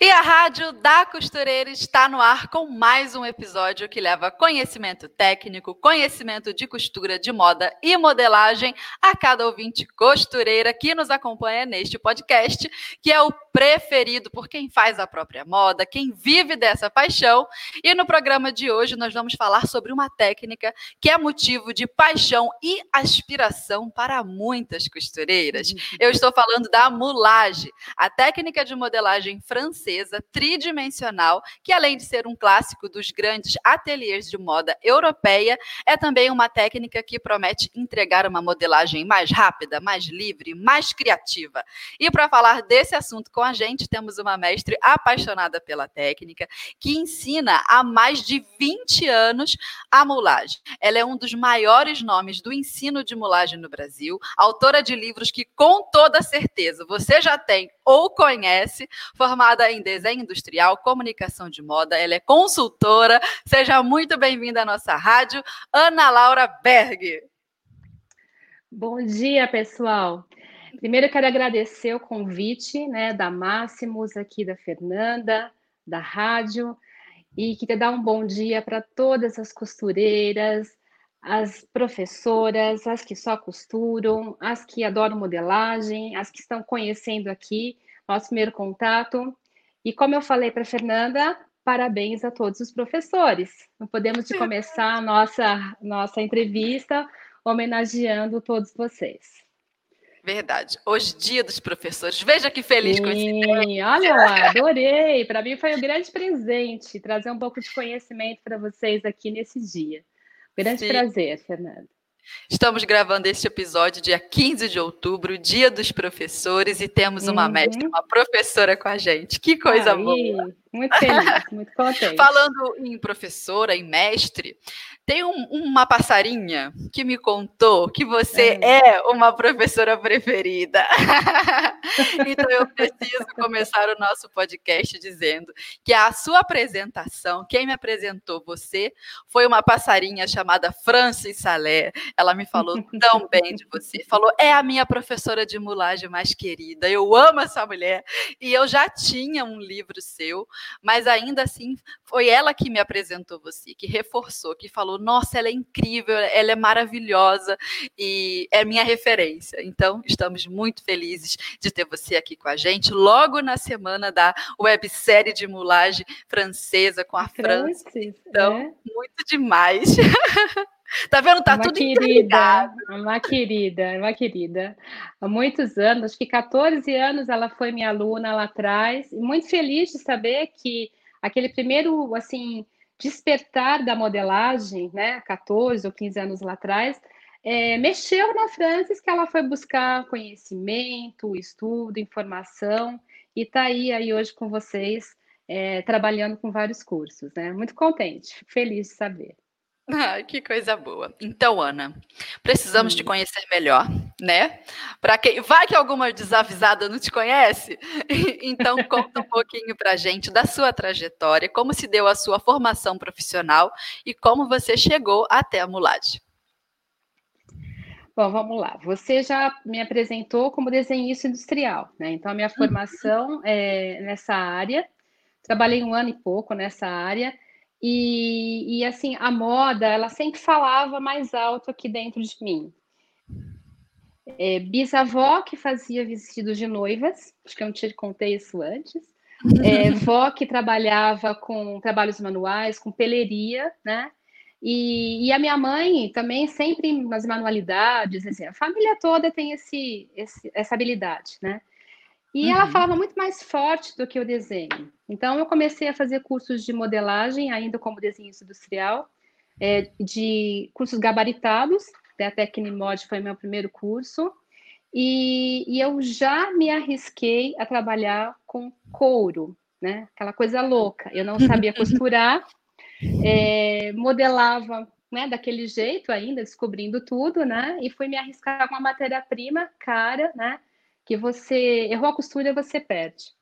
E a Rádio da Costureira está no ar com mais um episódio que leva conhecimento técnico, conhecimento de costura, de moda e modelagem a cada ouvinte costureira que nos acompanha neste podcast, que é o preferido por quem faz a própria moda, quem vive dessa paixão. E no programa de hoje nós vamos falar sobre uma técnica que é motivo de paixão e aspiração para muitas costureiras. Eu estou falando da mulage, a técnica de modelagem francesa francesa tridimensional, que além de ser um clássico dos grandes ateliês de moda europeia, é também uma técnica que promete entregar uma modelagem mais rápida, mais livre, mais criativa. E para falar desse assunto com a gente, temos uma mestre apaixonada pela técnica, que ensina há mais de 20 anos a mulagem. Ela é um dos maiores nomes do ensino de mulagem no Brasil, autora de livros que, com toda certeza, você já tem ou conhece, formada em desenho industrial, comunicação de moda, ela é consultora. Seja muito bem-vinda à nossa rádio, Ana Laura Berg. Bom dia, pessoal. Primeiro, quero agradecer o convite né, da Máximos, aqui da Fernanda, da rádio, e queria dar um bom dia para todas as costureiras, as professoras, as que só costuram, as que adoram modelagem, as que estão conhecendo aqui nosso primeiro contato. E como eu falei para Fernanda, parabéns a todos os professores. Não podemos de começar a nossa nossa entrevista homenageando todos vocês. Verdade. Hoje, dia dos professores. Veja que feliz Sim, coincidência. Olha lá, adorei. Para mim foi um grande presente trazer um pouco de conhecimento para vocês aqui nesse dia. Grande Sim. prazer, Fernanda. Estamos gravando este episódio dia 15 de outubro, dia dos professores, e temos uma uhum. mestra, uma professora com a gente. Que coisa Aí, boa! Muito feliz, muito contente. Falando em professora, em mestre, tem um, uma passarinha que me contou que você é, é uma professora preferida. então eu preciso começar o nosso podcast dizendo que a sua apresentação, quem me apresentou você, foi uma passarinha chamada Francis Salé. Ela me falou tão bem de você. Falou, é a minha professora de mulagem mais querida. Eu amo essa mulher. E eu já tinha um livro seu, mas ainda assim foi ela que me apresentou você, que reforçou, que falou nossa, ela é incrível, ela é maravilhosa e é minha referência. Então, estamos muito felizes de ter você aqui com a gente, logo na semana da websérie de mulagem francesa com a França. Então, é. muito demais. Tá vendo? Tá uma tudo querida, Uma querida, uma querida. Há muitos anos, acho que 14 anos ela foi minha aluna lá atrás, e muito feliz de saber que aquele primeiro, assim, despertar da modelagem, né, 14 ou 15 anos lá atrás, é, mexeu na Francis, que ela foi buscar conhecimento, estudo, informação, e está aí, aí hoje com vocês, é, trabalhando com vários cursos, né? Muito contente, feliz de saber. Que coisa boa. Então, Ana, precisamos te conhecer melhor, né? Para quem vai que alguma desavisada não te conhece, então conta um pouquinho para gente da sua trajetória, como se deu a sua formação profissional e como você chegou até a mulagem. Bom, vamos lá. Você já me apresentou como desenhista industrial, né? Então, a minha uhum. formação é nessa área. Trabalhei um ano e pouco nessa área e, e assim, a moda, ela sempre falava mais alto aqui dentro de mim. É, bisavó que fazia vestidos de noivas, acho que eu não te contei isso antes. É, vó que trabalhava com trabalhos manuais, com peleria, né? E, e, a minha mãe também sempre nas manualidades, assim, a família toda tem esse, esse essa habilidade, né? E uhum. ela falava muito mais forte do que o desenho. Então, eu comecei a fazer cursos de modelagem, ainda como desenho industrial, é, de cursos gabaritados, né, até Tecnimod foi meu primeiro curso. E, e eu já me arrisquei a trabalhar com couro, né? Aquela coisa louca. Eu não sabia costurar, é, modelava né, daquele jeito ainda, descobrindo tudo, né? E fui me arriscar com uma matéria-prima cara, né? Que você errou a costura, você perde.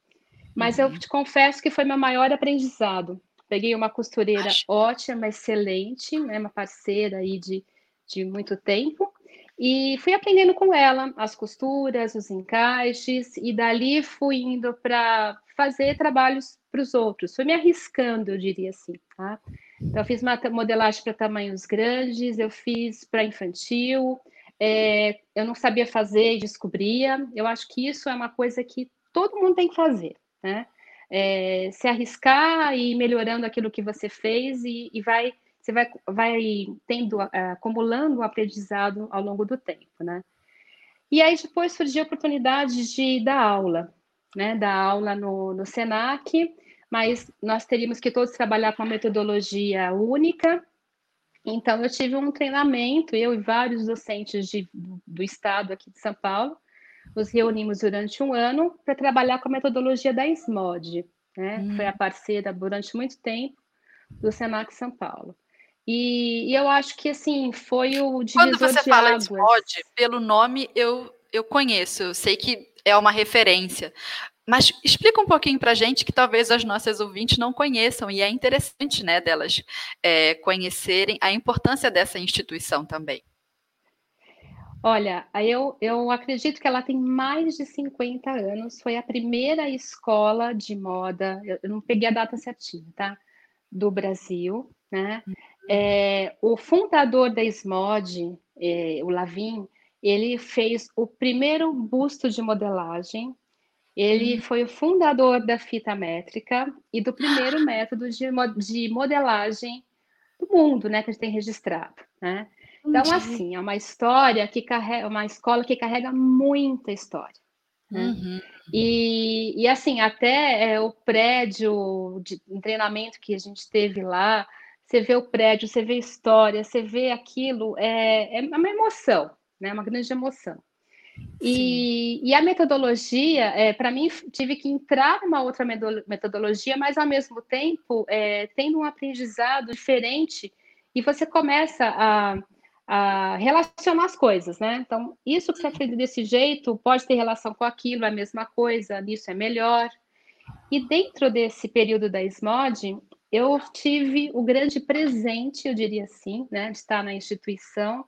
Mas uhum. eu te confesso que foi meu maior aprendizado. Peguei uma costureira Acho... ótima, excelente, né, uma parceira aí de, de muito tempo, e fui aprendendo com ela as costuras, os encaixes, e dali fui indo para fazer trabalhos para os outros. Fui me arriscando, eu diria assim, tá? Então, eu fiz uma modelagem para tamanhos grandes, eu fiz para infantil, é, eu não sabia fazer e descobria. Eu acho que isso é uma coisa que todo mundo tem que fazer, né? É, se arriscar e ir melhorando aquilo que você fez e, e vai você vai, vai tendo, uh, acumulando um aprendizado ao longo do tempo, né? E aí depois surgiu a oportunidade de dar aula, né? Dar aula no, no SENAC, mas nós teríamos que todos trabalhar com uma metodologia única. Então eu tive um treinamento, eu e vários docentes de, do estado aqui de São Paulo, nos reunimos durante um ano para trabalhar com a metodologia da SMOD, né? Hum. Foi a parceira durante muito tempo do Senac São Paulo. E, e, eu acho que assim foi o divisor Quando você de fala águas. de mod, pelo nome eu, eu conheço, eu sei que é uma referência. Mas explica um pouquinho para a gente que talvez as nossas ouvintes não conheçam, e é interessante né, delas é, conhecerem a importância dessa instituição também. Olha, eu, eu acredito que ela tem mais de 50 anos, foi a primeira escola de moda, eu não peguei a data certinha, tá? Do Brasil, né? É, o fundador da SMOD, é, o Lavin, ele fez o primeiro busto de modelagem. Ele hum. foi o fundador da fita métrica e do primeiro método de, de modelagem do mundo, né, que a gente tem registrado, né? Então, assim, é uma história que carrega, uma escola que carrega muita história. Né? Uhum. E, e, assim, até é, o prédio de treinamento que a gente teve lá, você vê o prédio, você vê a história, você vê aquilo, é, é uma emoção, né? Uma grande emoção. E, e, a metodologia, é, para mim, tive que entrar numa outra metodologia, mas ao mesmo tempo é, tendo um aprendizado diferente, e você começa a, a, relacionar as coisas, né? Então, isso que você aprende desse jeito pode ter relação com aquilo, é a mesma coisa, nisso é melhor. E dentro desse período da SMOD, eu tive o grande presente, eu diria assim, né, de estar na instituição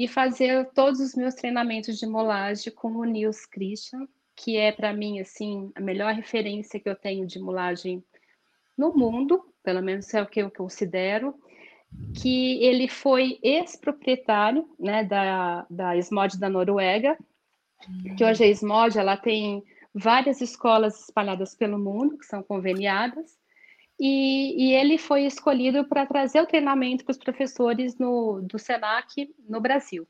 e fazer todos os meus treinamentos de molagem com o Nils Christian, que é para mim assim a melhor referência que eu tenho de molagem no mundo, pelo menos é o que eu considero, que ele foi ex-proprietário né, da, da SMOD da Noruega, que hoje a SMOD ela tem várias escolas espalhadas pelo mundo, que são conveniadas, e, e ele foi escolhido para trazer o treinamento para os professores no, do SENAC no Brasil.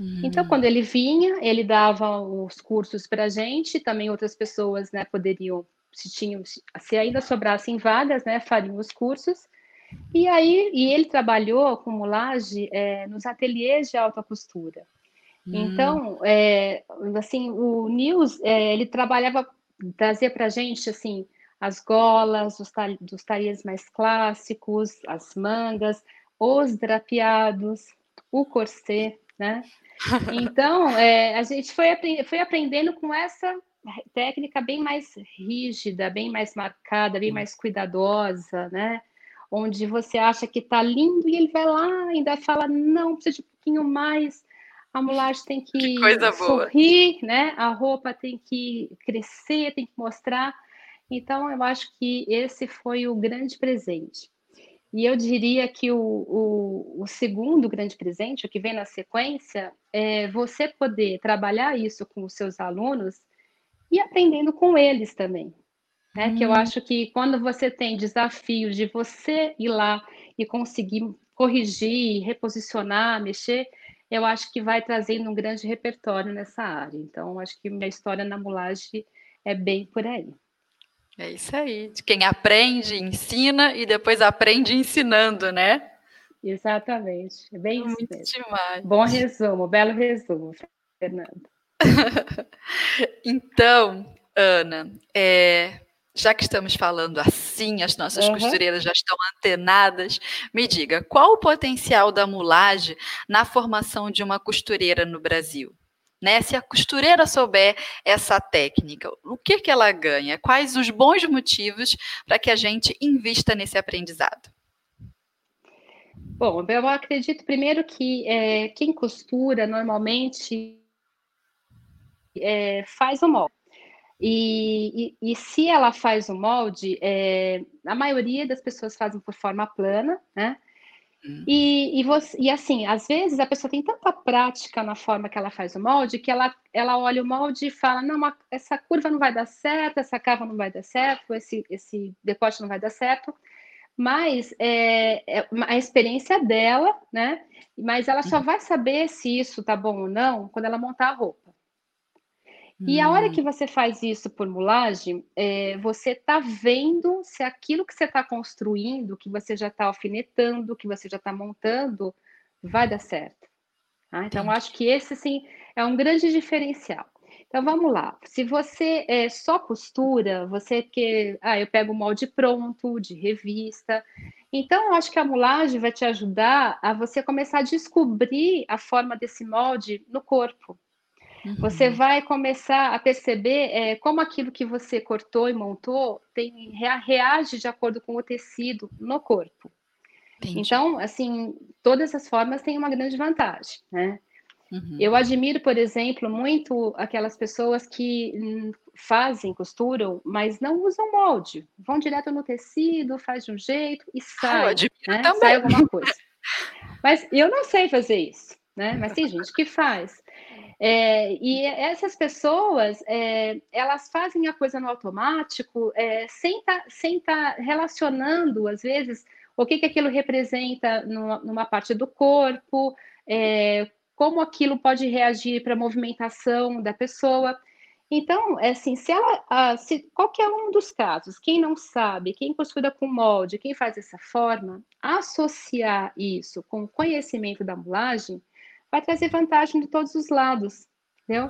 Uhum. Então, quando ele vinha, ele dava os cursos para a gente, também outras pessoas né, poderiam, se, tinham, se ainda sobrassem vagas, né, fariam os cursos. E aí, e ele trabalhou com mulagem é, nos ateliês de alta costura. Hum. Então, é, assim, o Nils, é, ele trabalhava, trazia para a gente, assim, as golas, os dos talheres mais clássicos, as mangas, os drapeados, o corset, né? Então, é, a gente foi, foi aprendendo com essa técnica bem mais rígida, bem mais marcada, bem mais cuidadosa, né? Onde você acha que tá lindo e ele vai lá ainda fala, não, precisa de um pouquinho mais, a mulagem tem que, que sorrir, né? A roupa tem que crescer, tem que mostrar. Então, eu acho que esse foi o grande presente. E eu diria que o, o, o, segundo grande presente, o que vem na sequência, é você poder trabalhar isso com os seus alunos e aprendendo com eles também. Né? Hum. Que eu uhum. acho que quando você tem desafio de você ir lá e conseguir corrigir, reposicionar, mexer, eu acho que vai trazendo um grande repertório nessa área. Então, acho que minha história na mulagem é bem por aí. É isso aí. De quem aprende, ensina e depois aprende ensinando, né? Exatamente. É bem isso Muito mesmo. Demais. Bom resumo, belo resumo, Fernando. então, Ana, é, já que estamos falando assim, as nossas uhum. costureiras já estão antenadas, me diga, qual o potencial da mulagem na formação de uma costureira no Brasil? Né? Se a costureira souber essa técnica, o que, que ela ganha? Quais os bons motivos para que a gente invista nesse aprendizado? Bom, eu acredito primeiro que é, quem costura normalmente é, faz o molde. E, e, e, se ela faz o molde, é, a maioria das pessoas fazem por forma plana, né? Hum. E, e, você, e assim, às vezes a pessoa tem tanta prática na forma que ela faz o molde que ela, ela olha o molde e fala: não, essa curva não vai dar certo, essa cava não vai dar certo, esse, esse decote não vai dar certo. Mas é, é a experiência dela, né? Mas ela só uhum. vai saber se isso tá bom ou não quando ela montar a roupa. E a hora hum. que você faz isso por mulagem, é, você está vendo se aquilo que você está construindo, que você já está alfinetando, que você já está montando, vai dar certo. Tá? Então, acho que esse, sim, é um grande diferencial. Então, vamos lá. Se você é, só costura, você que... Ah, eu pego o molde pronto, de revista. Então, acho que a mulagem vai te ajudar a você começar a descobrir a forma desse molde no corpo. Uhum. Você vai começar a perceber é, como aquilo que você cortou e montou tem, reage de acordo com o tecido no corpo. Entendi. Então, assim, todas as formas têm uma grande vantagem, né? Uhum. Eu admiro, por exemplo, muito aquelas pessoas que fazem, costuram, mas não usam molde. Vão direto no tecido, faz de um jeito e sai, ah, né? sai alguma coisa. Mas eu não sei fazer isso, né? Mas tem gente que faz. É, e essas pessoas, é, elas fazem a coisa no automático, é, sem estar tá, tá relacionando, às vezes, o que, que aquilo representa numa, parte do corpo, é, como aquilo pode reagir para a movimentação da pessoa. Então, é assim, se ela, se qualquer um dos casos, quem não sabe, quem costura com molde, quem faz dessa forma, associar isso com o conhecimento da mulagem, vai trazer vantagem de todos os lados, entendeu?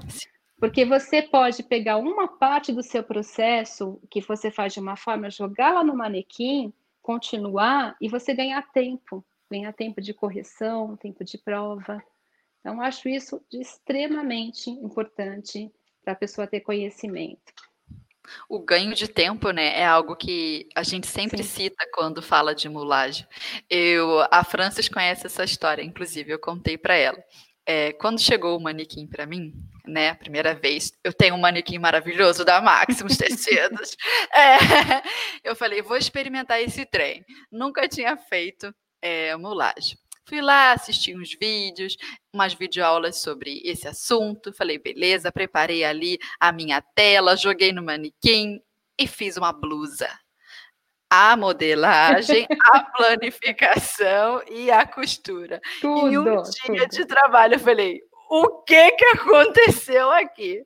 Porque você pode pegar uma parte do seu processo que você faz de uma forma, jogá-la no manequim, continuar e você ganhar tempo, ganhar tempo de correção, tempo de prova. Então, acho isso extremamente importante para a pessoa ter conhecimento. O ganho de tempo, né, é algo que a gente sempre Sim. cita quando fala de mulagem. Eu, a Francis conhece essa história, inclusive eu contei para ela. É, quando chegou o manequim para mim, né, a primeira vez, eu tenho um manequim maravilhoso da Maximus Tecidos. É, eu falei, vou experimentar esse trem. Nunca tinha feito é, mulagem. Fui lá, assisti uns vídeos, umas videoaulas sobre esse assunto. Falei, beleza, preparei ali a minha tela, joguei no manequim e fiz uma blusa. A modelagem, a planificação e a costura. Tudo, em um dia tudo. de trabalho, eu falei: o que, que aconteceu aqui?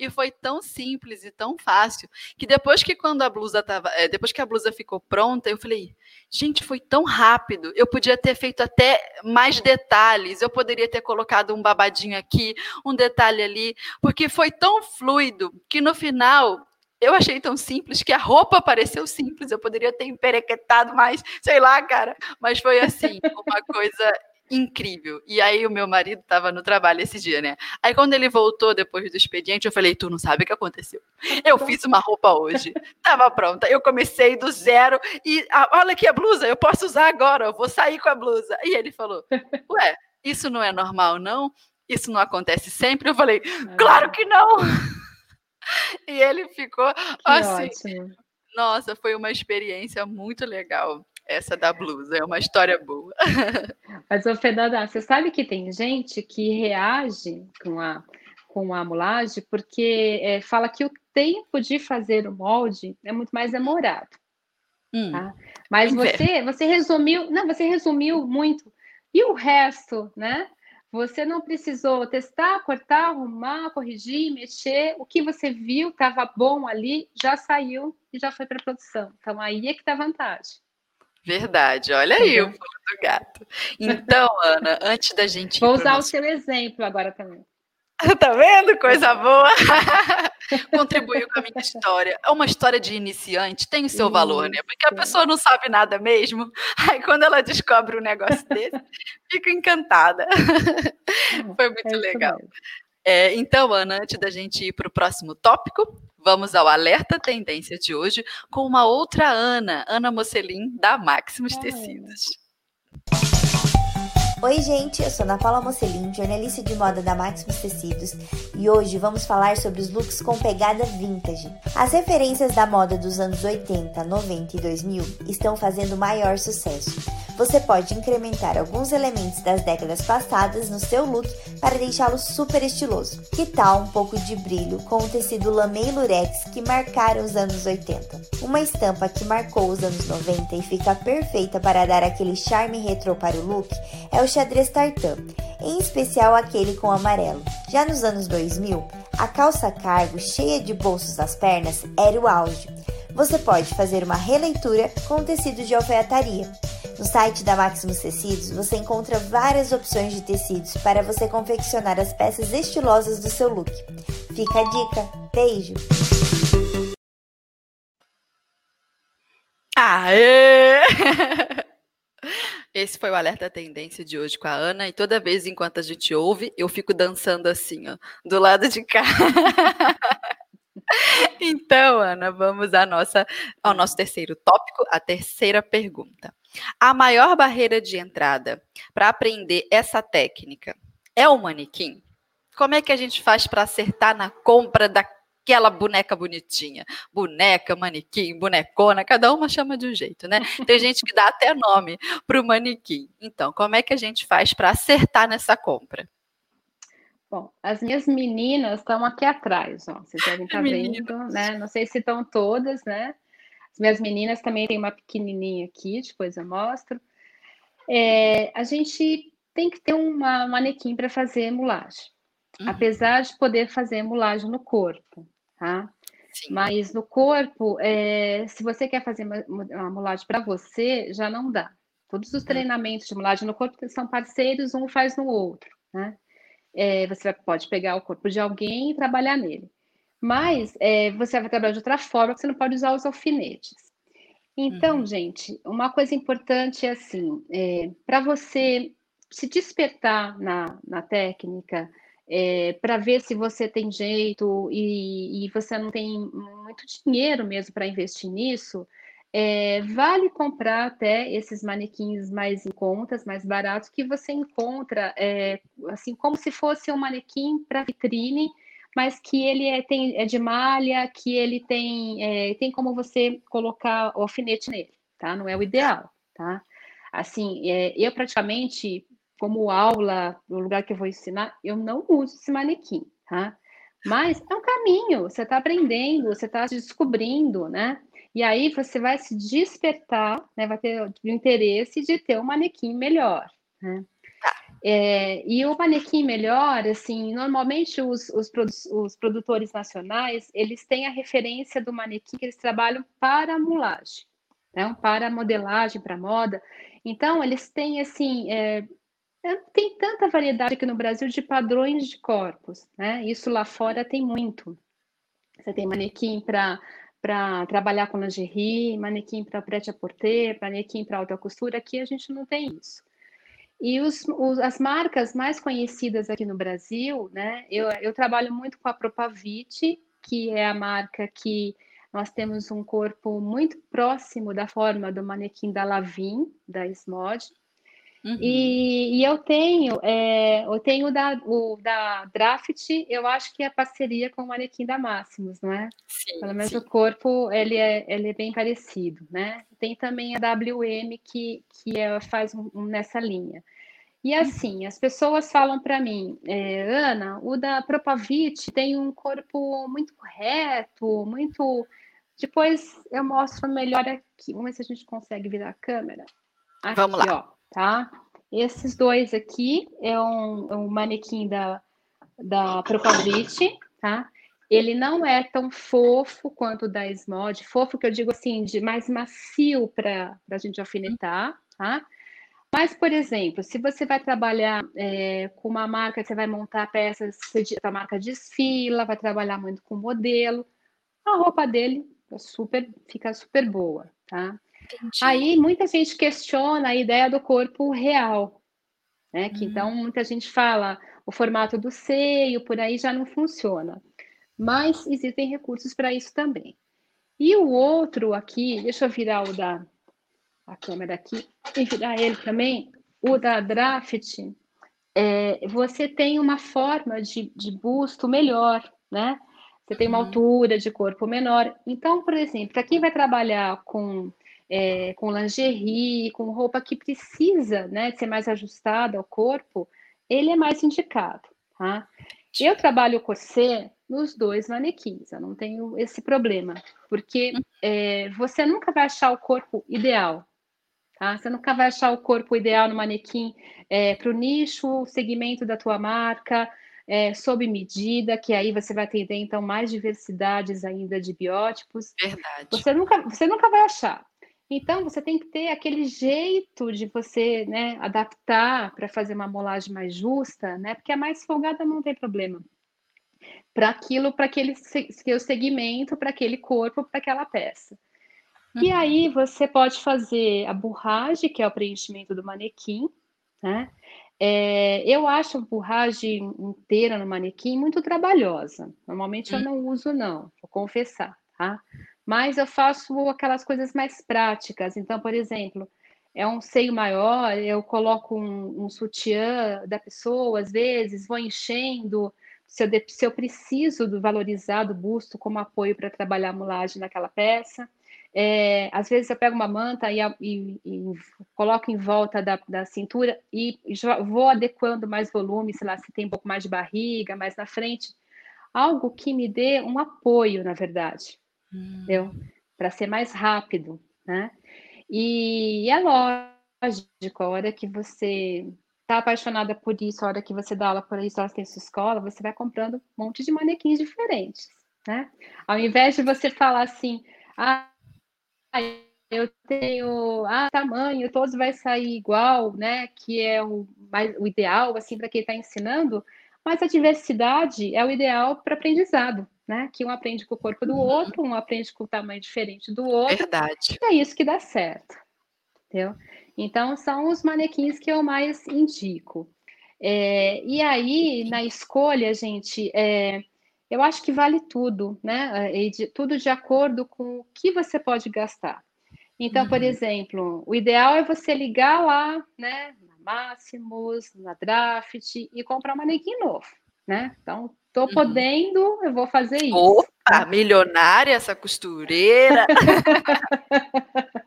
E foi tão simples e tão fácil que depois que quando a blusa tava, é, depois que a blusa ficou pronta, eu falei, gente, foi tão rápido. Eu podia ter feito até mais detalhes. Eu poderia ter colocado um babadinho aqui, um detalhe ali, porque foi tão fluido que no final eu achei tão simples que a roupa pareceu simples. Eu poderia ter emperequetado mais, sei lá, cara. Mas foi assim, uma coisa incrível. E aí o meu marido estava no trabalho esse dia, né? Aí quando ele voltou depois do expediente, eu falei: "Tu não sabe o que aconteceu? Eu fiz uma roupa hoje, estava pronta. Eu comecei do zero e ah, olha aqui a blusa, eu posso usar agora, eu vou sair com a blusa". E ele falou: "Ué, isso não é normal não? Isso não acontece sempre?". Eu falei: "Claro que não". e ele ficou que assim. Ótimo. Nossa, foi uma experiência muito legal essa da blusa, é uma história boa. Mas, ô Fernanda, você sabe que tem gente que reage com a, com a mulagem porque é, fala que o tempo de fazer o molde é muito mais demorado. Hum, tá? Mas você, você resumiu, não, você resumiu muito. E o resto, né? Você não precisou testar, cortar, arrumar, corrigir, mexer. O que você viu estava bom ali, já saiu e já foi para produção. Então aí é que está a vantagem. Verdade, olha aí o pulo do gato. Então, Ana, antes da gente. Vou usar nosso... o seu exemplo agora também. Tá vendo? Coisa boa. Contribuiu com a minha história. É uma história de iniciante, tem o seu Isso. valor, né? Porque a pessoa não sabe nada mesmo. Aí quando ela descobre um negócio desse, fica encantada. Foi muito é legal. É, então, Ana, antes da gente ir para o próximo tópico, vamos ao alerta tendência de hoje com uma outra Ana, Ana Mocelin, da Maximus Tecidos. Oi, gente, eu sou Ana Paula Mocelin, jornalista de moda da Maximus Tecidos, e hoje vamos falar sobre os looks com pegada vintage. As referências da moda dos anos 80, 90 e 2000 estão fazendo maior sucesso. Você pode incrementar alguns elementos das décadas passadas no seu look para deixá-lo super estiloso. Que tal um pouco de brilho com o tecido lamé e lurex que marcaram os anos 80? Uma estampa que marcou os anos 90 e fica perfeita para dar aquele charme retrô para o look é o xadrez tartan, em especial aquele com amarelo. Já nos anos 2000, a calça cargo cheia de bolsos nas pernas era o auge. Você pode fazer uma releitura com tecido de alfaiataria. No site da Maximus Tecidos você encontra várias opções de tecidos para você confeccionar as peças estilosas do seu look. Fica a dica. Beijo! Aê! Esse foi o Alerta Tendência de hoje com a Ana, e toda vez enquanto a gente ouve, eu fico dançando assim, ó, do lado de cá. então, Ana, vamos à nossa, ao nosso terceiro tópico, a terceira pergunta. A maior barreira de entrada para aprender essa técnica é o manequim? Como é que a gente faz para acertar na compra daquela boneca bonitinha? Boneca, manequim, bonecona, cada uma chama de um jeito, né? Tem gente que dá até nome para o manequim. Então, como é que a gente faz para acertar nessa compra? Bom, as minhas meninas estão aqui atrás, ó. Vocês devem estar tá vendo, né? Não sei se estão todas, né? As minhas meninas também tem uma pequenininha aqui, depois eu mostro. É, a gente tem que ter uma manequim para fazer mulagem, uhum. apesar de poder fazer mulagem no corpo, tá? Sim. Mas no corpo, é, se você quer fazer uma, mulagem para você, já não dá. Todos os uhum. treinamentos de mulagem no corpo são parceiros, um faz no outro, né? É, você pode pegar o corpo de alguém e trabalhar nele mas é, você vai trabalhar de outra forma, você não pode usar os alfinetes. Então, uhum. gente, uma coisa importante é assim, é, para você se despertar na, na técnica, é, para ver se você tem jeito e, e, você não tem muito dinheiro mesmo para investir nisso, é, vale comprar até esses manequins mais em contas, mais baratos, que você encontra, é, assim, como se fosse um manequim para vitrine, mas que ele é, tem, é de malha, que ele tem, é, tem como você colocar o alfinete nele, tá? Não é o ideal, tá? Assim, é, eu praticamente, como aula, no lugar que eu vou ensinar, eu não uso esse manequim, tá? Mas é um caminho, você está aprendendo, você está se descobrindo, né? E aí você vai se despertar, né? Vai ter o interesse de ter um manequim melhor, né? É, e o manequim melhor, assim, normalmente os, os, os, produtores nacionais, eles têm a referência do manequim que eles trabalham para mulagem, né? para modelagem, para moda. Então, eles têm, assim, é, tem tanta variedade aqui no Brasil de padrões de corpos, né? Isso lá fora tem muito. Você tem manequim para para trabalhar com lingerie, manequim para prêt-à-porter, manequim para alta costura, aqui a gente não tem isso. E os, os, as marcas mais conhecidas aqui no Brasil, né? Eu, eu trabalho muito com a Propavit, que é a marca que nós temos um corpo muito próximo da forma do manequim da Lavin, da Smod. Uhum. E, e, eu tenho, é, eu tenho da, o, da Draft, eu acho que é parceria com o manequim da Máximos, não é? Sim, Pelo menos sim. o corpo ele é, ele é bem parecido, né? Tem também a WM que, que é, faz um, um, nessa linha. E assim, as pessoas falam para mim, é, Ana, o da Propavit tem um corpo muito reto, muito. Depois eu mostro melhor aqui. Vamos ver se a gente consegue virar a câmera. Aqui, Vamos lá. Ó, tá? Esses dois aqui é um, é um manequim da, da Propavit, tá? Ele não é tão fofo quanto o da Smod, fofo que eu digo assim, de mais macio para a gente alfinetar, tá? Mas, por exemplo, se você vai trabalhar é, com uma marca, você vai montar peças, a marca desfila, vai trabalhar muito com modelo, a roupa dele é super, fica super boa, tá? Entendi. Aí muita gente questiona a ideia do corpo real, né? Que hum. então muita gente fala o formato do seio, por aí já não funciona. Mas existem recursos para isso também. E o outro aqui, deixa eu virar o da a câmera aqui e virar ele também, o da Draft, é, você tem uma forma de, de busto melhor, né? Você tem uma uhum. altura de corpo menor. Então, por exemplo, para quem vai trabalhar com, é, com lingerie, com roupa que precisa né, ser mais ajustada ao corpo, ele é mais indicado, tá? Eu trabalho o corset nos dois manequins, eu não tenho esse problema, porque é, você nunca vai achar o corpo ideal, Tá? Você nunca vai achar o corpo ideal no manequim é, para o nicho, o segmento da tua marca, é, sob medida, que aí você vai atender então mais diversidades ainda de biótipos. Verdade. Você nunca, você nunca vai achar. Então, você tem que ter aquele jeito de você né, adaptar para fazer uma molagem mais justa, né? Porque a mais folgada não tem problema. Para aquilo, para aquele seu segmento, para aquele corpo, para aquela peça. Uhum. E aí você pode fazer a burragem, que é o preenchimento do manequim, né? É, eu acho a burragem inteira no manequim muito trabalhosa. Normalmente eu não uso, não, vou confessar, tá? Mas eu faço aquelas coisas mais práticas. Então, por exemplo, é um seio maior, eu coloco um, um sutiã da pessoa, às vezes, vou enchendo. Se eu, se eu preciso do valorizar do busto como apoio para trabalhar a mulagem naquela peça. É, às vezes eu pego uma manta e, e, e coloco em volta da, da, cintura e vou adequando mais volume, sei lá, se tem um pouco mais de barriga, mais na frente. Algo que me dê um apoio, na verdade, hum. Para ser mais rápido, né? E, e é lógico, a hora que você está apaixonada por isso, a hora que você dá aula por isso, ela tem sua escola, você vai comprando um monte de manequins diferentes, né? Ao invés de você falar assim, ah, eu tenho ah, tamanho, todos vai sair igual, né? Que é o, mais, o ideal assim para quem está ensinando, mas a diversidade é o ideal para aprendizado, né? Que um aprende com o corpo do uhum. outro, um aprende com o tamanho diferente do outro. Verdade. É isso que dá certo. Entendeu? Então são os manequins que eu mais indico. É, e aí, na escolha, gente, é, eu acho que vale tudo, né? E de, tudo de acordo com o que você pode gastar. Então, uhum. por exemplo, o ideal é você ligar lá, né, na Máximos, na Draft e comprar um manequim novo, né? Então, tô uhum. podendo, eu vou fazer isso. Opa, milionária essa costureira.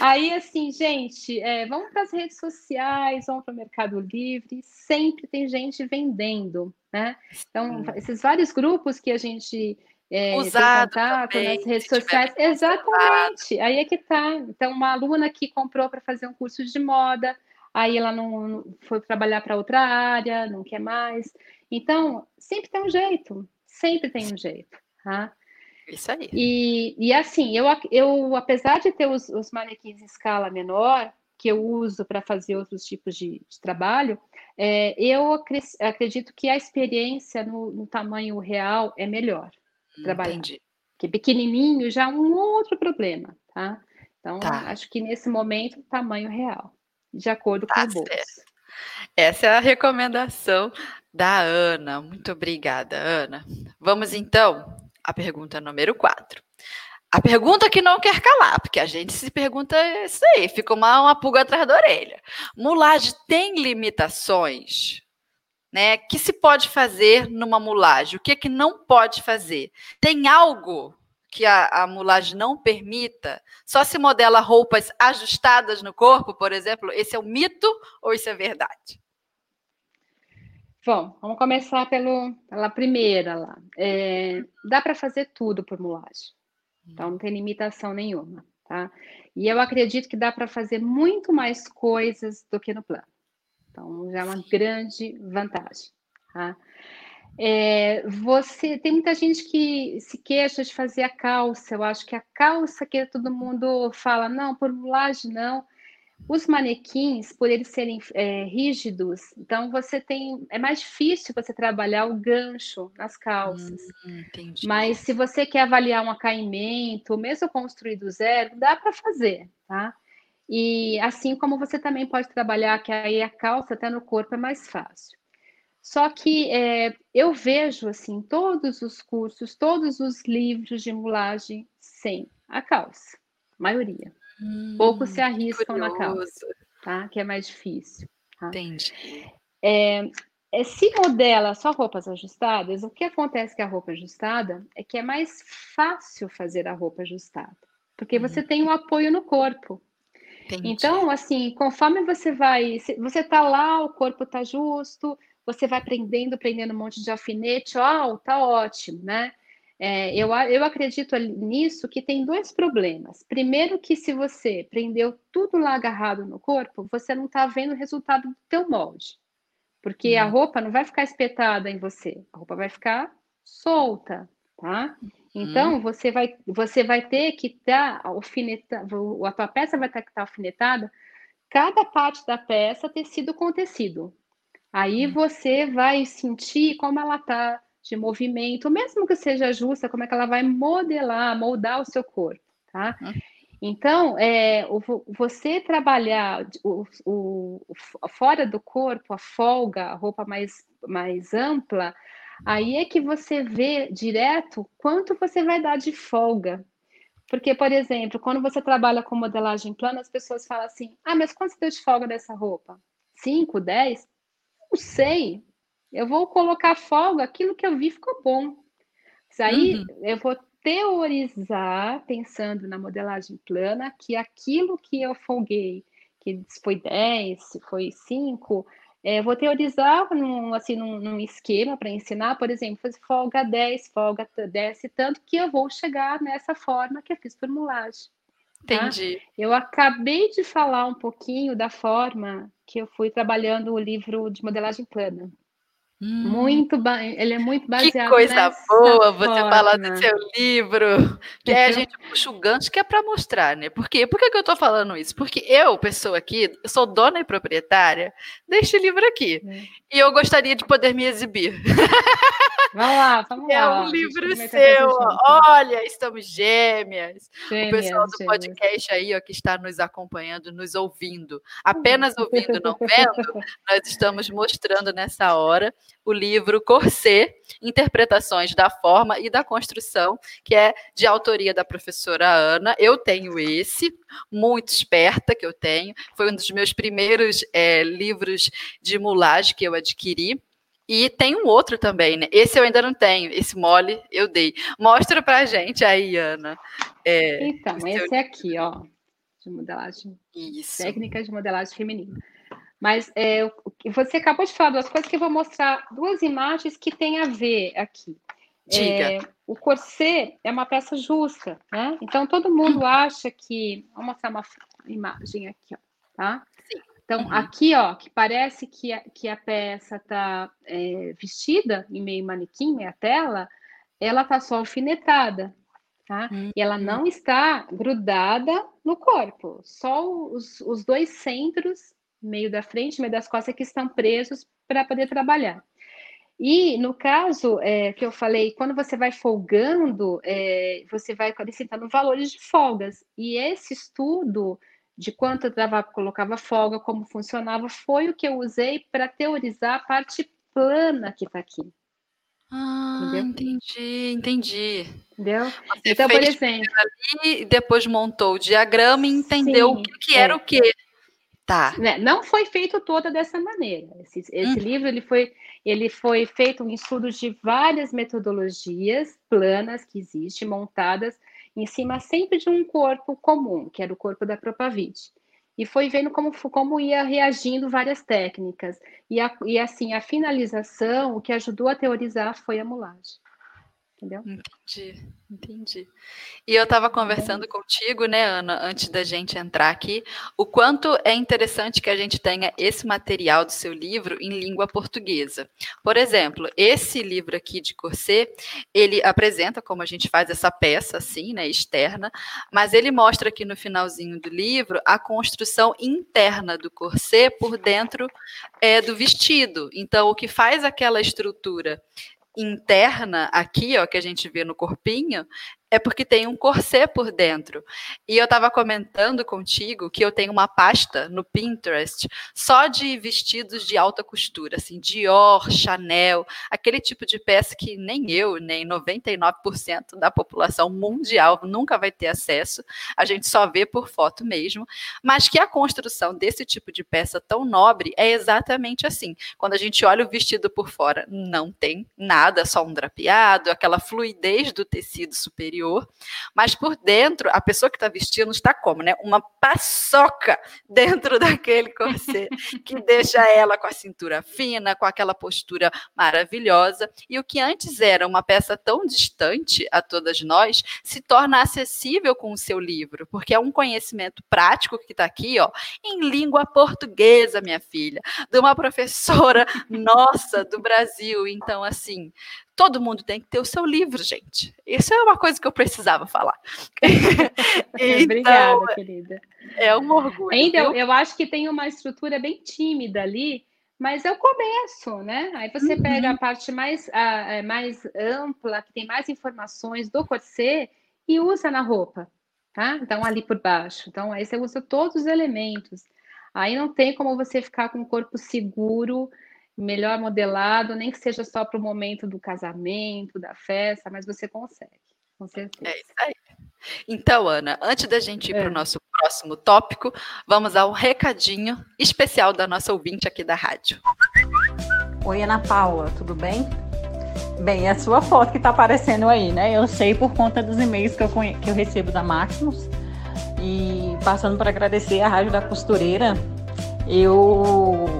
Aí, assim, gente, é, vamos para as redes sociais, vamos para o Mercado Livre, sempre tem gente vendendo, né? Então, esses vários grupos que a gente é, Usado contato também, nas redes sociais. Exatamente. Aí é que tá. Então, uma aluna que comprou para fazer um curso de moda, aí ela não, não foi trabalhar para outra área, não quer mais. Então, sempre tem um jeito, sempre tem um jeito. Tá? Isso aí. E, e assim, eu, eu, apesar de ter os, os manequins em escala menor, que eu uso para fazer outros tipos de, de trabalho, é, eu acredito que a experiência no, no tamanho real é melhor trabalhar. Entendi. Porque pequenininho já é um outro problema, tá? Então, tá. acho que nesse momento, tamanho real, de acordo tá com o bolso. Certo. Essa é a recomendação da Ana. Muito obrigada, Ana. Vamos então à pergunta número 4. A pergunta que não quer calar, porque a gente se pergunta isso aí, fica uma, uma pulga atrás da orelha. Mulagem tem limitações? Né? que se pode fazer numa mulagem? O que é que não pode fazer? Tem algo que a, a mulagem não permita? Só se modela roupas ajustadas no corpo, por exemplo? Esse é o mito ou isso é verdade? Bom, vamos começar pelo, pela primeira lá. É, dá para fazer tudo por mulagem. Então, não tem limitação nenhuma, tá? E eu acredito que dá para fazer muito mais coisas do que no plano. Então, já é uma grande vantagem, tá? É, você tem muita gente que se queixa de fazer a calça. Eu acho que a calça que todo mundo fala, não, por mulagem não. Os manequins, por eles serem é, rígidos, então você tem. É mais difícil você trabalhar o gancho nas calças. Hum, Mas se você quer avaliar um acaimento, mesmo construir do zero, dá para fazer, tá? E assim como você também pode trabalhar, que aí a calça até no corpo é mais fácil. Só que é, eu vejo assim todos os cursos, todos os livros de mulagem sem a calça, maioria. Hum, Poucos se arriscam curioso. na calça, tá? Que é mais difícil. Tá? Entendi. É, é, se modela só roupas ajustadas, o que acontece com a roupa ajustada é que é mais fácil fazer a roupa ajustada, porque você hum. tem o um apoio no corpo. Entendi. Então, assim, conforme você vai, você tá lá, o corpo tá justo, você vai prendendo, prendendo um monte de alfinete, ó, oh, tá ótimo, né? É, eu, eu acredito nisso que tem dois problemas. Primeiro que se você prendeu tudo lá agarrado no corpo, você não está vendo o resultado do teu molde. Porque hum. a roupa não vai ficar espetada em você, a roupa vai ficar solta, tá? Então, hum. você, vai, você vai ter que estar tá alfinetada, a tua peça vai ter que estar tá alfinetada, cada parte da peça tecido com tecido. Aí hum. você vai sentir como ela está de movimento, mesmo que seja justa, como é que ela vai modelar, moldar o seu corpo, tá? Então, é, você trabalhar o, o, fora do corpo, a folga, a roupa mais, mais ampla, aí é que você vê direto quanto você vai dar de folga. Porque, por exemplo, quando você trabalha com modelagem plana, as pessoas falam assim: ah, mas quanto você deu de folga dessa roupa? 5, 10? Não sei. Eu vou colocar folga, aquilo que eu vi ficou bom. Isso aí uhum. eu vou teorizar, pensando na modelagem plana, que aquilo que eu folguei, que foi 10, foi 5, é, vou teorizar num, assim, num, num esquema para ensinar, por exemplo, fazer folga 10, folga 10, tanto que eu vou chegar nessa forma que eu fiz por mulagem. Tá? Entendi. Eu acabei de falar um pouquinho da forma que eu fui trabalhando o livro de modelagem plana. Hum. Muito ele é muito baseado Que coisa boa você forma. falar do seu livro. Que é a gente puxa o gancho que é para mostrar, né? Por quê? Por que, que eu estou falando isso? Porque eu, pessoa aqui, sou dona e proprietária deste livro aqui. Hum. E eu gostaria de poder me exibir. Vamos lá, vamos é lá. É um livro seu. Olha, estamos gêmeas. gêmeas. O pessoal do gêmeas. podcast aí, ó, que está nos acompanhando, nos ouvindo. Apenas ouvindo, não vendo, nós estamos mostrando nessa hora o livro Corset, Interpretações da Forma e da Construção, que é de autoria da professora Ana. Eu tenho esse, muito esperta que eu tenho. Foi um dos meus primeiros é, livros de mulagem que eu adquiri. E tem um outro também, né? Esse eu ainda não tenho, esse mole eu dei. Mostra pra gente aí, Ana. É, então, esse seu... aqui, ó, de modelagem. Isso. Técnicas de modelagem feminina. Mas é, você acabou de falar duas coisas que eu vou mostrar duas imagens que têm a ver aqui. Diga. É, o corset é uma peça justa, né? Então todo mundo acha que. Vou mostrar uma imagem aqui, ó, tá? Então, uhum. aqui, ó, que parece que a, que a peça está é, vestida em meio manequim, meia tela, ela está só alfinetada, tá? Uhum. E ela não está grudada no corpo, só os, os dois centros meio da frente, meio das costas, que estão presos para poder trabalhar. E no caso é, que eu falei, quando você vai folgando, é, você vai acrescentando valores de folgas. E esse estudo de quanto eu dava, colocava folga, como funcionava, foi o que eu usei para teorizar a parte plana que está aqui. Ah, Entendeu? entendi, entendi. Entendeu? Você então, por exemplo. Ali, depois montou o diagrama e entendeu sim, o que, que era é. o quê. Tá. Né? Não foi feito toda dessa maneira. Esse, esse hum. livro ele foi, ele foi feito um estudo de várias metodologias planas que existem, montadas em cima sempre de um corpo comum, que era o corpo da Propavit. E foi vendo como, como ia reagindo várias técnicas. E, a, e assim, a finalização, o que ajudou a teorizar foi a mulagem. Entendeu? Entendi, entendi. E eu estava conversando contigo, né, Ana, antes da gente entrar aqui, o quanto é interessante que a gente tenha esse material do seu livro em língua portuguesa. Por exemplo, esse livro aqui de Corset, ele apresenta como a gente faz essa peça, assim, né, externa, mas ele mostra aqui no finalzinho do livro a construção interna do corset por dentro é, do vestido. Então, o que faz aquela estrutura interna aqui, ó, que a gente vê no corpinho, é porque tem um corset por dentro. E eu estava comentando contigo que eu tenho uma pasta no Pinterest só de vestidos de alta costura, assim, Dior, Chanel, aquele tipo de peça que nem eu, nem 99% da população mundial nunca vai ter acesso. A gente só vê por foto mesmo, mas que a construção desse tipo de peça tão nobre é exatamente assim. Quando a gente olha o vestido por fora, não tem nada, só um drapeado, aquela fluidez do tecido superior mas por dentro, a pessoa que está vestindo está como, né? Uma paçoca dentro daquele corset, que deixa ela com a cintura fina, com aquela postura maravilhosa. E o que antes era uma peça tão distante a todas nós, se torna acessível com o seu livro, porque é um conhecimento prático que está aqui, ó, em língua portuguesa, minha filha, de uma professora nossa do Brasil. Então, assim, Todo mundo tem que ter o seu livro, gente. Isso é uma coisa que eu precisava falar. então, Obrigada, querida. É um orgulho. Ainda eu, eu acho que tem uma estrutura bem tímida ali, mas é o começo, né? Aí você uhum. pega a parte mais, a, é, mais ampla, que tem mais informações do corset e usa na roupa, tá? Então, ali por baixo. Então, aí você usa todos os elementos. Aí não tem como você ficar com o corpo seguro melhor modelado, nem que seja só para o momento do casamento, da festa, mas você consegue, com certeza. É isso aí. Então, Ana, antes da gente ir é. para o nosso próximo tópico, vamos ao recadinho especial da nossa ouvinte aqui da rádio. Oi, Ana Paula, tudo bem? Bem, é a sua foto que está aparecendo aí, né? Eu sei por conta dos e-mails que eu, que eu recebo da Maximus. E passando para agradecer a Rádio da Costureira, eu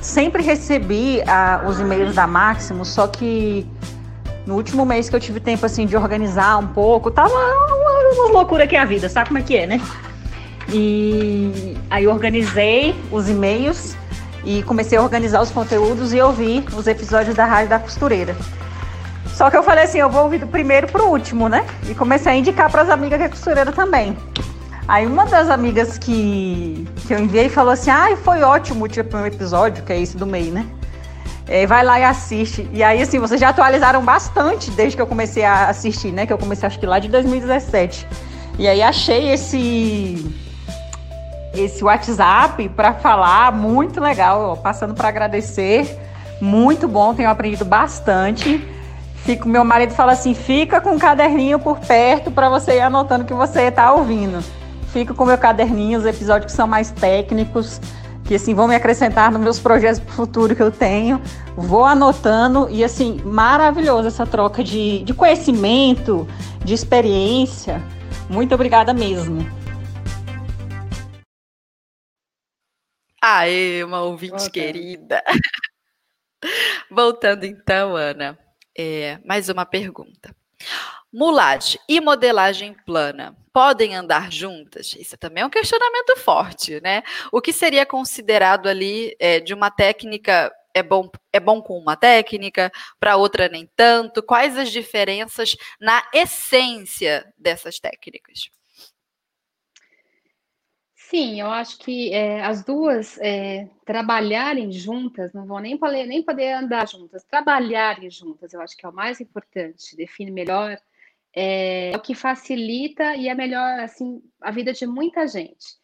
sempre recebi ah, os e-mails da Máximo, só que no último mês que eu tive tempo assim de organizar um pouco, tava uma, uma loucura que é a vida, sabe como é que é, né? E aí organizei os e-mails e comecei a organizar os conteúdos e ouvir os episódios da Rádio da Costureira. Só que eu falei assim, eu vou ouvir do primeiro pro último, né? E comecei a indicar para as amigas que é costureira também. Aí uma das amigas que, que eu enviei falou assim: ai, ah, foi ótimo o último episódio, que é esse do MEI, né? É, vai lá e assiste. E aí, assim, vocês já atualizaram bastante desde que eu comecei a assistir, né? Que eu comecei acho que lá de 2017. E aí achei esse esse WhatsApp para falar, muito legal, passando para agradecer, muito bom, tenho aprendido bastante. Fico, meu marido fala assim, fica com o um caderninho por perto para você ir anotando o que você está ouvindo fico com meu caderninho, os episódios que são mais técnicos, que assim vão me acrescentar nos meus projetos para o futuro que eu tenho. Vou anotando e assim, maravilhoso essa troca de, de conhecimento, de experiência. Muito obrigada mesmo. Aê, uma ouvinte querida. Voltando então, Ana, é, mais uma pergunta. Mulagem e modelagem plana podem andar juntas? Isso também é um questionamento forte, né? O que seria considerado ali é, de uma técnica é bom, é bom com uma técnica, para outra nem tanto? Quais as diferenças na essência dessas técnicas? Sim, eu acho que é, as duas é, trabalharem juntas, não vão nem nem poder andar juntas, trabalharem juntas, eu acho que é o mais importante, define melhor é, é o que facilita e é melhor assim a vida de muita gente.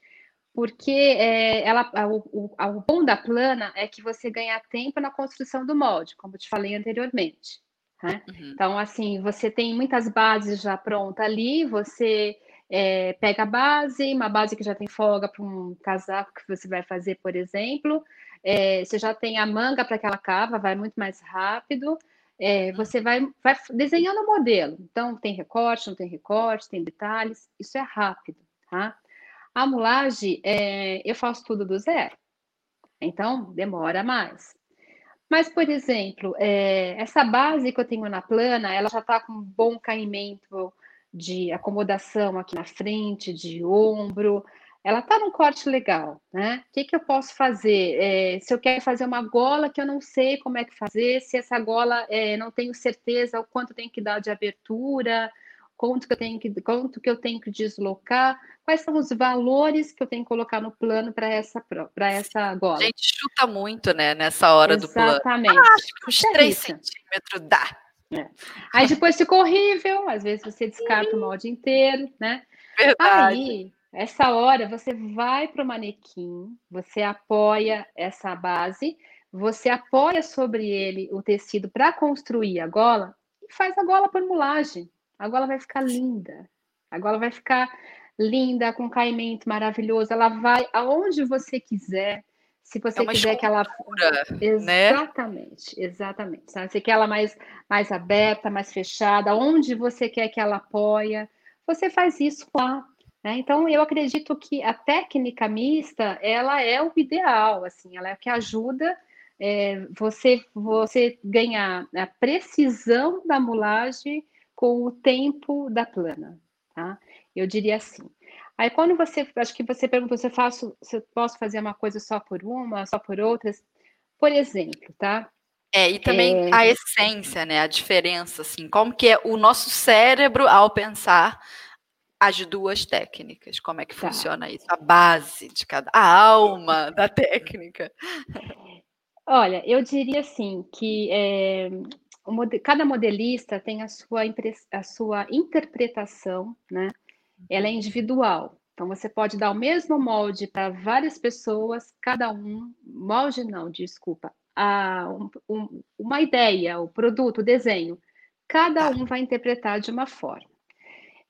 Porque é, ela, o, o, o bom da plana é que você ganha tempo na construção do molde, como te falei anteriormente. Né? Uhum. Então, assim, você tem muitas bases já prontas ali, você é, pega a base, uma base que já tem folga para um casaco que você vai fazer, por exemplo. É, você já tem a manga para aquela cava, vai muito mais rápido. É, você vai, vai desenhando o modelo. Então, tem recorte, não tem recorte, tem detalhes, isso é rápido, tá? A mulagem, é, eu faço tudo do zero, então demora mais. Mas, por exemplo, é, essa base que eu tenho na plana, ela já está com um bom caimento de acomodação aqui na frente, de ombro, ela está num corte legal, né? O que, que eu posso fazer? É, se eu quero fazer uma gola que eu não sei como é que fazer, se essa gola é, não tenho certeza o quanto tem que dar de abertura, quanto que eu tenho que, quanto que eu tenho que deslocar, quais são os valores que eu tenho que colocar no plano para essa para essa gola. A gente chuta muito, né, nessa hora Exatamente. do plano. Exatamente. Ah, acho que uns é 3 centímetros dá. É. Aí depois ficou horrível, às vezes você descarta o molde inteiro, né? Verdade. Aí essa hora você vai para o manequim, você apoia essa base, você apoia sobre ele o tecido para construir a gola e faz a gola por mulagem. A gola vai ficar linda. A gola vai ficar linda, com caimento maravilhoso. Ela vai aonde você quiser. Se você é quiser que ela. Né? Exatamente, exatamente. Se você quer ela mais, mais aberta, mais fechada, onde você quer que ela apoia, você faz isso lá. Né? Então, eu acredito que a técnica mista, ela é o ideal, assim, ela é o que ajuda é, você, você ganhar a precisão da mulagem com o tempo da plana, tá? Eu diria assim. Aí, quando você, acho que você perguntou se eu faço, se eu posso fazer uma coisa só por uma, só por outras, por exemplo, tá? É, e também é... a essência, né? A diferença, assim, como que é o nosso cérebro ao pensar as duas técnicas. Como é que tá. funciona isso? A base de cada, a alma da técnica. Olha, eu diria assim que é, cada modelista tem a sua, a sua interpretação, né? Ela é individual. Então você pode dar o mesmo molde para várias pessoas, cada um, molde não, desculpa, a, um, um, uma ideia, o produto, o desenho, cada tá. um vai interpretar de uma forma.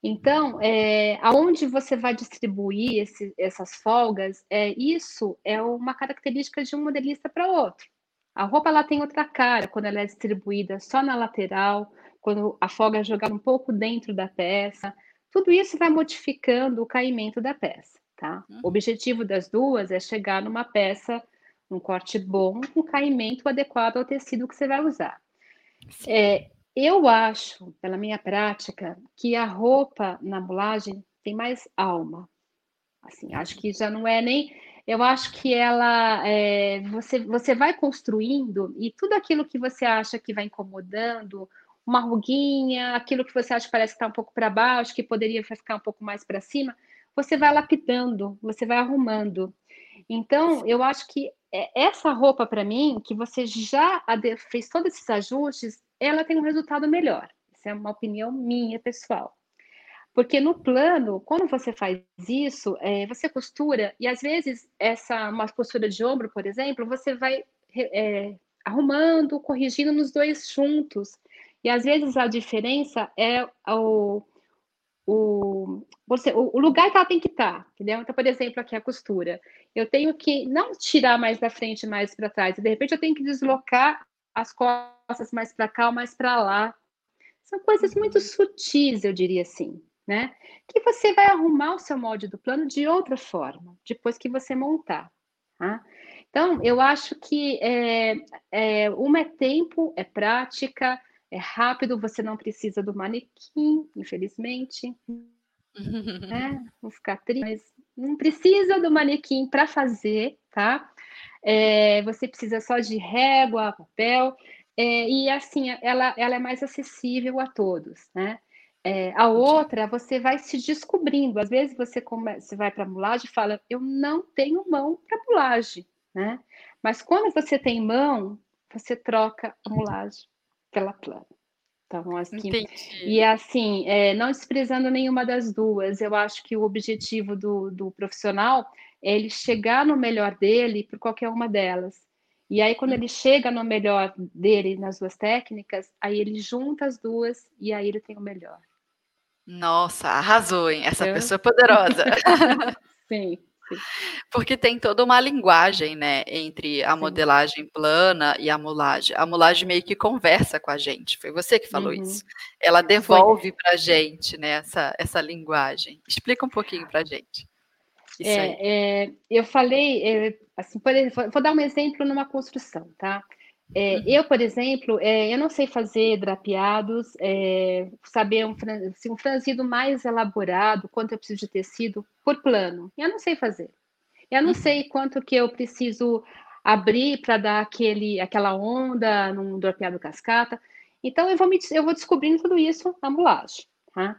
Então, é, aonde você vai distribuir esse, essas folgas, é, isso é uma característica de um modelista para outro. A roupa ela tem outra cara quando ela é distribuída só na lateral, quando a folga é jogada um pouco dentro da peça. Tudo isso vai modificando o caimento da peça, tá? Uhum. O objetivo das duas é chegar numa peça, num corte bom, com caimento adequado ao tecido que você vai usar. É, eu acho, pela minha prática, que a roupa na mulagem tem mais alma. Assim, acho que já não é nem. Eu acho que ela. É, você, você vai construindo e tudo aquilo que você acha que vai incomodando, uma ruguinha, aquilo que você acha que parece que está um pouco para baixo, que poderia ficar um pouco mais para cima, você vai lapidando, você vai arrumando. Então, eu acho que é, essa roupa, para mim, que você já fez todos esses ajustes, ela tem um resultado melhor. Isso é uma opinião minha, pessoal. Porque no plano, quando você faz isso, é, você costura, e às vezes essa uma costura de ombro, por exemplo, você vai é, arrumando, corrigindo nos dois juntos. E às vezes a diferença é o, o, você, o, lugar que ela tem que estar, tá, entendeu? Então, por exemplo, aqui a costura. Eu tenho que não tirar mais da frente, mais para trás. De repente, eu tenho que deslocar as costas mais para cá ou mais para lá. São coisas muito sutis, eu diria assim, né? Que você vai arrumar o seu molde do plano de outra forma, depois que você montar. Tá? Então, eu acho que é, é, uma é tempo, é prática, é rápido, você não precisa do manequim, infelizmente. né? Vou ficar triste, mas não precisa do manequim para fazer, tá? É, você precisa só de régua, papel, é, e assim, ela, ela é mais acessível a todos, né? É, a outra, você vai se descobrindo. Às vezes você, come, você vai para a mulagem e fala, eu não tenho mão para mulagem, né? Mas quando você tem mão, você troca a mulagem pela plana. Então, assim, e assim, é, não desprezando nenhuma das duas, eu acho que o objetivo do, do profissional ele chegar no melhor dele por qualquer uma delas. E aí, quando ele chega no melhor dele nas duas técnicas, aí ele junta as duas e aí ele tem o melhor. Nossa, arrasou, hein? Essa pessoa é poderosa. sim. Porque tem toda uma linguagem, né, entre a Sim. modelagem plana e a mulagem. A mulagem meio que conversa com a gente. Foi você que falou uhum. isso. Ela devolve para a gente, né, essa, essa linguagem. Explica um pouquinho para a gente. É, é, eu falei, é, assim, por vou dar um exemplo numa construção, tá? É, uhum. Eu, por exemplo, é, eu não sei fazer drapeados, é, saber um, assim, um franzido mais elaborado, quanto eu preciso de tecido por plano. Eu não sei fazer. Eu não uhum. sei quanto que eu preciso abrir para dar aquele, aquela onda num drapeado cascata. Então, eu vou, me, eu vou descobrindo tudo isso na mulagem. Tá?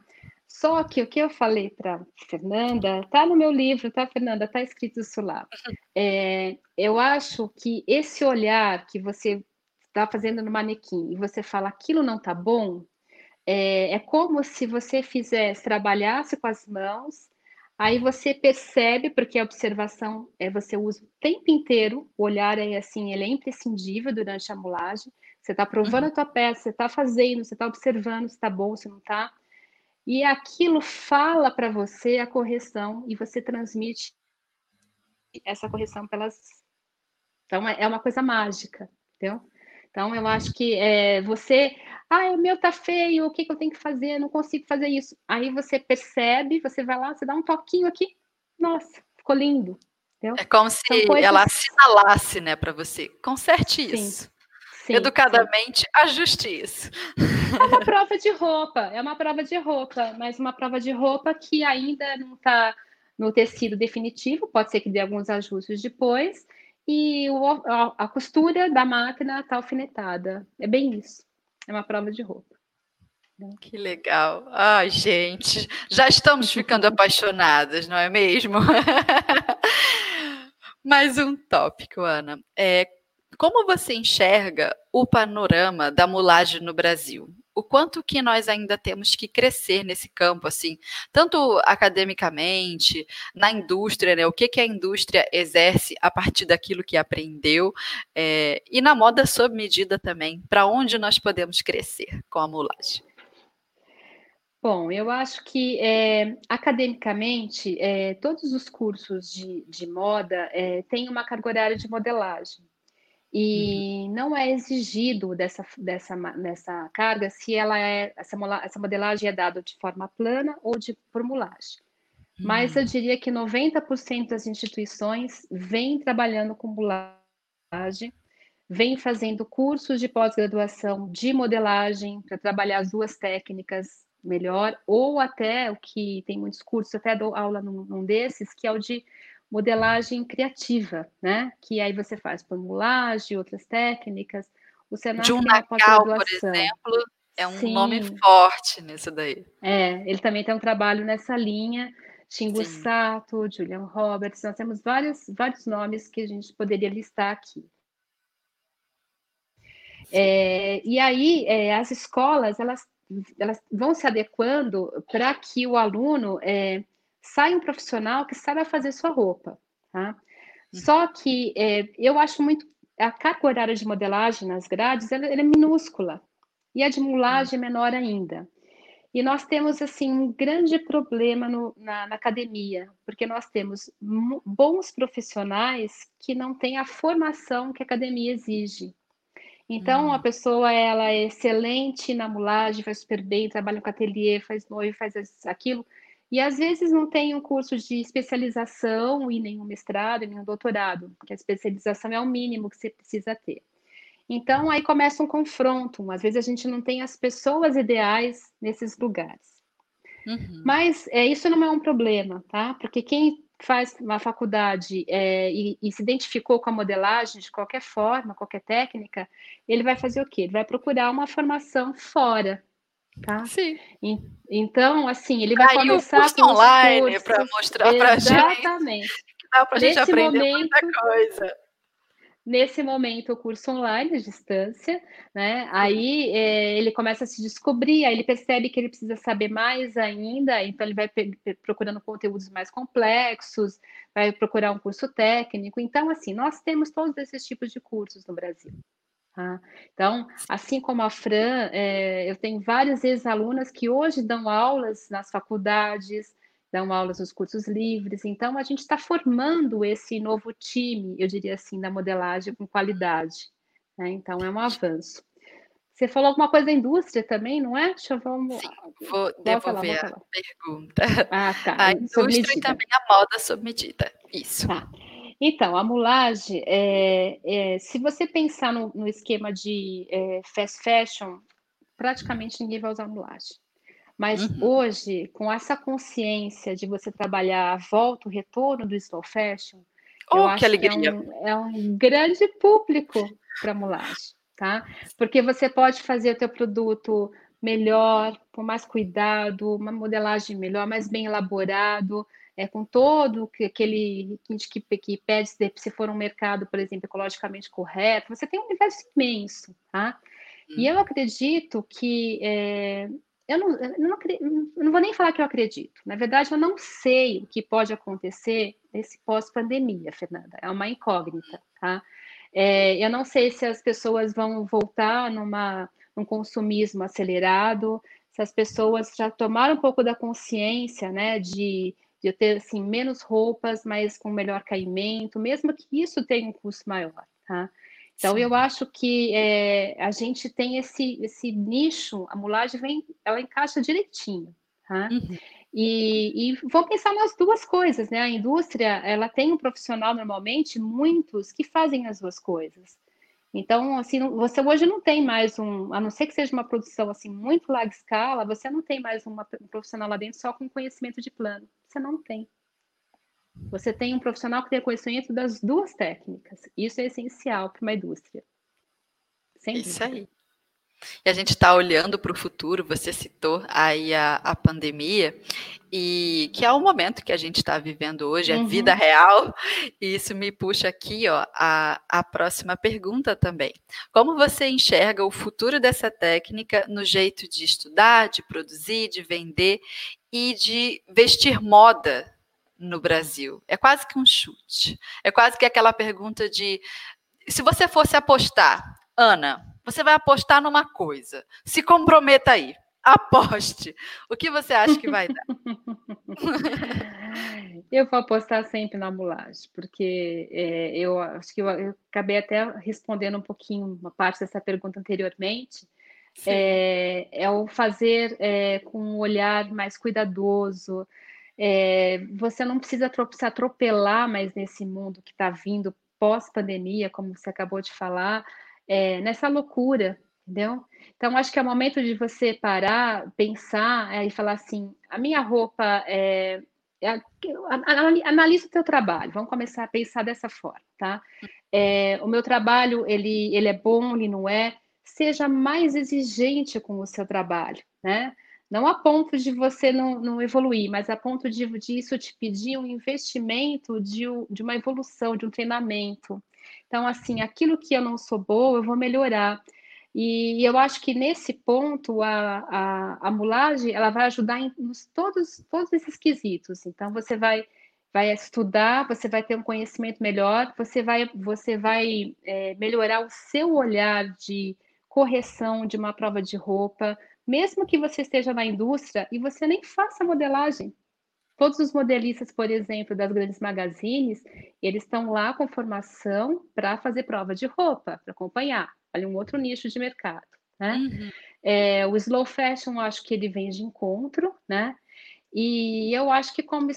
Só que o que eu falei para Fernanda, tá no meu livro, tá, Fernanda? Tá escrito isso lá. É, eu acho que esse olhar que você está fazendo no manequim e você fala aquilo não tá bom, é, é como se você fizesse, trabalhasse com as mãos, aí você percebe, porque a observação é você usa o tempo inteiro, o olhar é assim, ele é imprescindível durante a mulagem. Você está provando uhum. a tua peça, você está fazendo, você está observando se está bom, se não está e aquilo fala para você a correção e você transmite essa correção pelas. Então, é, é uma coisa mágica, entendeu? Então, eu acho que é, você. Ah, o meu tá feio, o que, que eu tenho que fazer? Não consigo fazer isso. Aí você percebe, você vai lá, você dá um toquinho aqui, nossa, ficou lindo. Entendeu? É como se coisas... ela assinalasse, né, para você. Conserte isso. Sim. Sim, Educadamente, sim. ajuste isso. É uma prova de roupa, é uma prova de roupa, mas uma prova de roupa que ainda não está no tecido definitivo, pode ser que dê alguns ajustes depois, e o, a, a costura da máquina está alfinetada. É bem isso. É uma prova de roupa. Que legal. Ai, gente, já estamos ficando apaixonadas, não é mesmo? Mais um tópico, Ana. É, como você enxerga o panorama da mulagem no Brasil? O quanto que nós ainda temos que crescer nesse campo, assim, tanto academicamente, na indústria, né? O que, que a indústria exerce a partir daquilo que aprendeu, é, e na moda sob medida também, para onde nós podemos crescer com a mulagem? Bom, eu acho que é, academicamente, é, todos os cursos de, de moda é, têm uma carga horária de modelagem. E uhum. não é exigido dessa, dessa, dessa carga se ela é essa, essa modelagem é dada de forma plana ou de formulagem. Uhum. Mas eu uhum. diria que 90% das instituições vêm trabalhando com modelagem, vêm fazendo cursos de pós-graduação de modelagem para trabalhar as duas técnicas melhor, ou até o que tem muitos cursos, até dou aula num, num desses, que é o de modelagem criativa, né? Que aí você faz formulagem, outras técnicas. O Senac de um Nacal, por exemplo, é um Sim. nome forte nisso daí. É, ele também tem um trabalho nessa linha. Shingu Sim. Sato, Julian Roberts, nós temos vários, vários nomes que a gente poderia listar aqui. É, e aí, é, as escolas, elas, elas vão se adequando para que o aluno é, sai um profissional que saiba fazer sua roupa, tá? Uhum. Só que é, eu acho muito a carga horária de modelagem nas grades ela, ela é minúscula e a de mulagem é menor ainda. E nós temos assim um grande problema no, na, na, academia, porque nós temos bons profissionais que não têm a formação que a academia exige. Então, a hum. pessoa ela é excelente na mulagem, faz super bem, trabalha com ateliê, faz noivo, faz aquilo, e às vezes não tem um curso de especialização e nenhum mestrado, e nenhum doutorado, porque a especialização é o mínimo que você precisa ter. Então aí começa um confronto. Às vezes a gente não tem as pessoas ideais nesses lugares. Uhum. Mas é, isso não é um problema, tá? Porque quem faz uma faculdade é, e, e, se identificou com a modelagem de qualquer forma, qualquer técnica, ele vai fazer o quê? Ele vai procurar uma formação fora, Tá? Sim. E, então, assim, ele vai Aí começar o curso online para mostrar para gente. Exatamente. Dá para a gente aprender momento, muita coisa. Nesse momento, o curso online, à distância, né? Aí é, ele começa a se descobrir, aí ele percebe que ele precisa saber mais ainda, então ele vai procurando conteúdos mais complexos, vai procurar um curso técnico. Então, assim, nós temos todos esses tipos de cursos no Brasil. Tá? Então, assim como a Fran, é, eu tenho várias ex-alunas que hoje dão aulas nas faculdades, dão aulas nos cursos livres. Então, a gente está formando esse novo time, eu diria assim, da modelagem com qualidade. Né? Então, é um avanço. Você falou alguma coisa da indústria também, não é? Deixa eu vamos. Sim, vou devolver falar, a pergunta. Ah, tá. A indústria e também a moda sob medida. Isso. Tá. Então, a mulagem, é, é, se você pensar no, no esquema de é, fast fashion, praticamente ninguém vai usar mulagem. Mas uhum. hoje, com essa consciência de você trabalhar a volta, o retorno do slow fashion, oh, eu acho que, que é, um, é um grande público para mulagem, tá? Porque você pode fazer o teu produto melhor, com mais cuidado, uma modelagem melhor, mais bem elaborado, é, com todo aquele que, que pede se for um mercado, por exemplo, ecologicamente correto, você tem um universo imenso, tá? Hum. E eu acredito que é, eu, não, eu não, eu não vou nem falar que eu acredito. Na verdade, eu não sei o que pode acontecer nesse pós-pandemia, Fernanda. É uma incógnita, tá? É, eu não sei se as pessoas vão voltar numa, num consumismo acelerado, se as pessoas já tomaram um pouco da consciência, né, de de ter assim menos roupas, mas com melhor caimento, mesmo que isso tenha um custo maior, tá? Então Sim. eu acho que é, a gente tem esse esse nicho, a mulagem vem, ela encaixa direitinho, tá? Uhum. E, e vamos pensar nas duas coisas, né? A indústria, ela tem um profissional normalmente, muitos que fazem as duas coisas. Então, assim, você hoje não tem mais um, a não ser que seja uma produção assim muito larga escala, você não tem mais uma, um profissional lá dentro só com conhecimento de plano. Você não tem. Você tem um profissional que tem conhecimento das duas técnicas. Isso é essencial para uma indústria. Sem Isso aí. E a gente está olhando para o futuro, você citou aí a, a pandemia, e que é o momento que a gente está vivendo hoje, uhum. a vida real, e isso me puxa aqui ó, a, a próxima pergunta também. Como você enxerga o futuro dessa técnica no jeito de estudar, de produzir, de vender e de vestir moda no Brasil? É quase que um chute. É quase que aquela pergunta de se você fosse apostar, Ana, você vai apostar numa coisa. Se comprometa aí. Aposte. O que você acha que vai dar? eu vou apostar sempre na mulagem, porque é, eu acho que eu, eu, acabei até respondendo um pouquinho uma parte dessa pergunta anteriormente. É, é, o fazer é, com um olhar mais cuidadoso. É, você não precisa se atropelar mais nesse mundo que está vindo pós-pandemia, como você acabou de falar é, nessa loucura, entendeu? Então, acho que é o momento de você parar, pensar é, e falar assim: a minha roupa é. é analisa o teu trabalho, vamos começar a pensar dessa forma, tá? É, o meu trabalho, ele, ele é bom, ele não é. Seja mais exigente com o seu trabalho, né? Não a ponto de você não, não evoluir, mas a ponto de, de isso te pedir um investimento de, de uma evolução, de um treinamento, então, assim, aquilo que eu não sou boa, eu vou melhorar. E eu acho que nesse ponto a, a, a mulagem ela vai ajudar em nos, todos, todos esses quesitos. Então você vai vai estudar, você vai ter um conhecimento melhor, você vai você vai é, melhorar o seu olhar de correção de uma prova de roupa, mesmo que você esteja na indústria e você nem faça modelagem. Todos os modelistas, por exemplo, das grandes magazines, eles estão lá com formação para fazer prova de roupa, para acompanhar. Olha, um outro nicho de mercado, né? Uhum. É, o slow fashion, acho que ele vem de encontro, né? E eu acho que como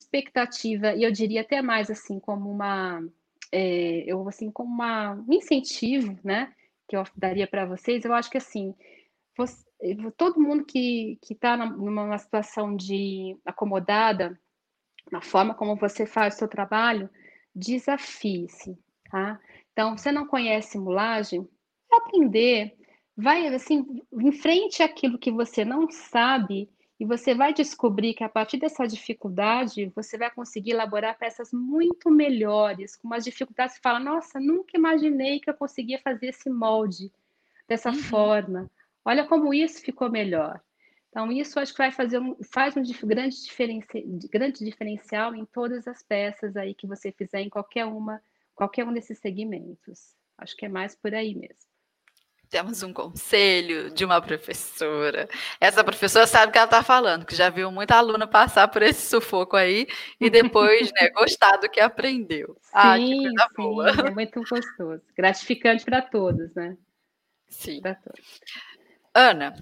expectativa, e eu diria até mais assim, como uma, é, eu assim, como uma, um incentivo, né? Que eu daria para vocês, eu acho que assim, você, todo mundo que está numa situação de acomodada, na forma como você faz o seu trabalho, desafie-se, tá? Então, você não conhece simulagem, aprender, vai assim, enfrente aquilo que você não sabe e você vai descobrir que a partir dessa dificuldade você vai conseguir elaborar peças muito melhores, com umas dificuldades que fala, nossa, nunca imaginei que eu conseguia fazer esse molde dessa uhum. forma. Olha como isso ficou melhor. Então, isso acho que vai fazer um, faz um grande, diferenci, grande diferencial em todas as peças aí que você fizer em qualquer uma, qualquer um desses segmentos. Acho que é mais por aí mesmo. Temos um conselho de uma professora. Essa professora sabe o que ela está falando, que já viu muita aluna passar por esse sufoco aí e depois né, gostar do que aprendeu. Sim, ah, que coisa boa. É muito gostoso. Gratificante para todos, né? Sim. Para todos. Ana,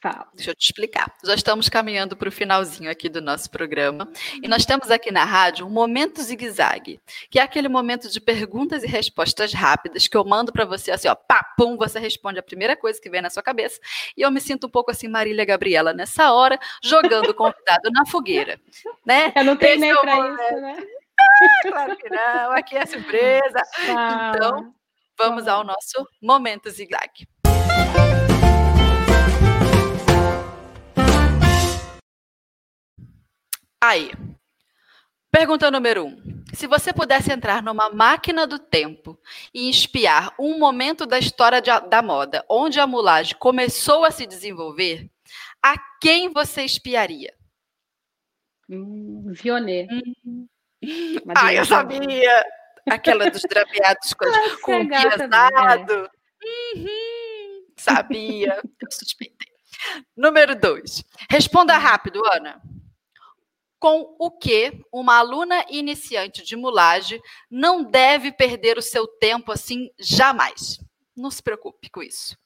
Fala. Deixa eu te explicar. Já estamos caminhando para o finalzinho aqui do nosso programa. E nós temos aqui na rádio um momento zigue-zague, que é aquele momento de perguntas e respostas rápidas que eu mando para você assim, ó, pá, pum, você responde a primeira coisa que vem na sua cabeça. E eu me sinto um pouco assim, Marília Gabriela, nessa hora, jogando o convidado na fogueira. Né? Eu não tenho nem é para isso, né? Ah, claro que não, aqui é surpresa. Fala. Então, vamos Fala. ao nosso momento zigue-zague. Aí, pergunta número um. Se você pudesse entrar numa máquina do tempo e espiar um momento da história de, da moda onde a mulagem começou a se desenvolver, a quem você espiaria? Hum, Vionê. Hum. Ah, eu sabia! Aquela dos drapeados com, com o pesado. É. Uhum. Sabia, eu suspeitei. Número dois. Responda rápido, Ana com o que uma aluna iniciante de mulagem não deve perder o seu tempo assim jamais. Não se preocupe com isso.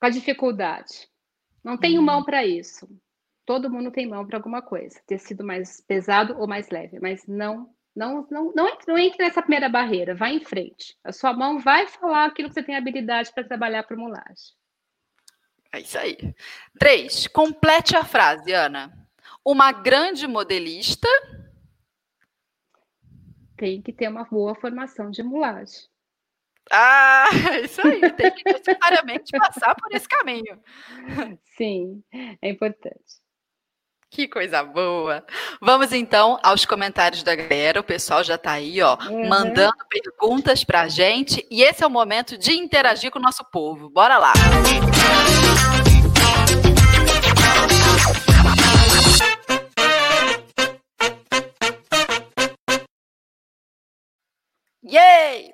Com a dificuldade. Não tenho hum. mão para isso. Todo mundo tem mão para alguma coisa, ter sido mais pesado ou mais leve, mas não não, não, não, entre, não entre nessa primeira barreira, vai em frente. A sua mão vai falar aquilo que você tem habilidade para trabalhar para mulagem. É isso aí. Três, complete a frase, Ana. Uma grande modelista. Tem que ter uma boa formação de mulagem. Ah, isso aí, tem que necessariamente passar por esse caminho. Sim, é importante. Que coisa boa. Vamos então aos comentários da galera. O pessoal já está aí, ó, uhum. mandando perguntas para a gente. E esse é o momento de interagir com o nosso povo. Bora lá. Yay!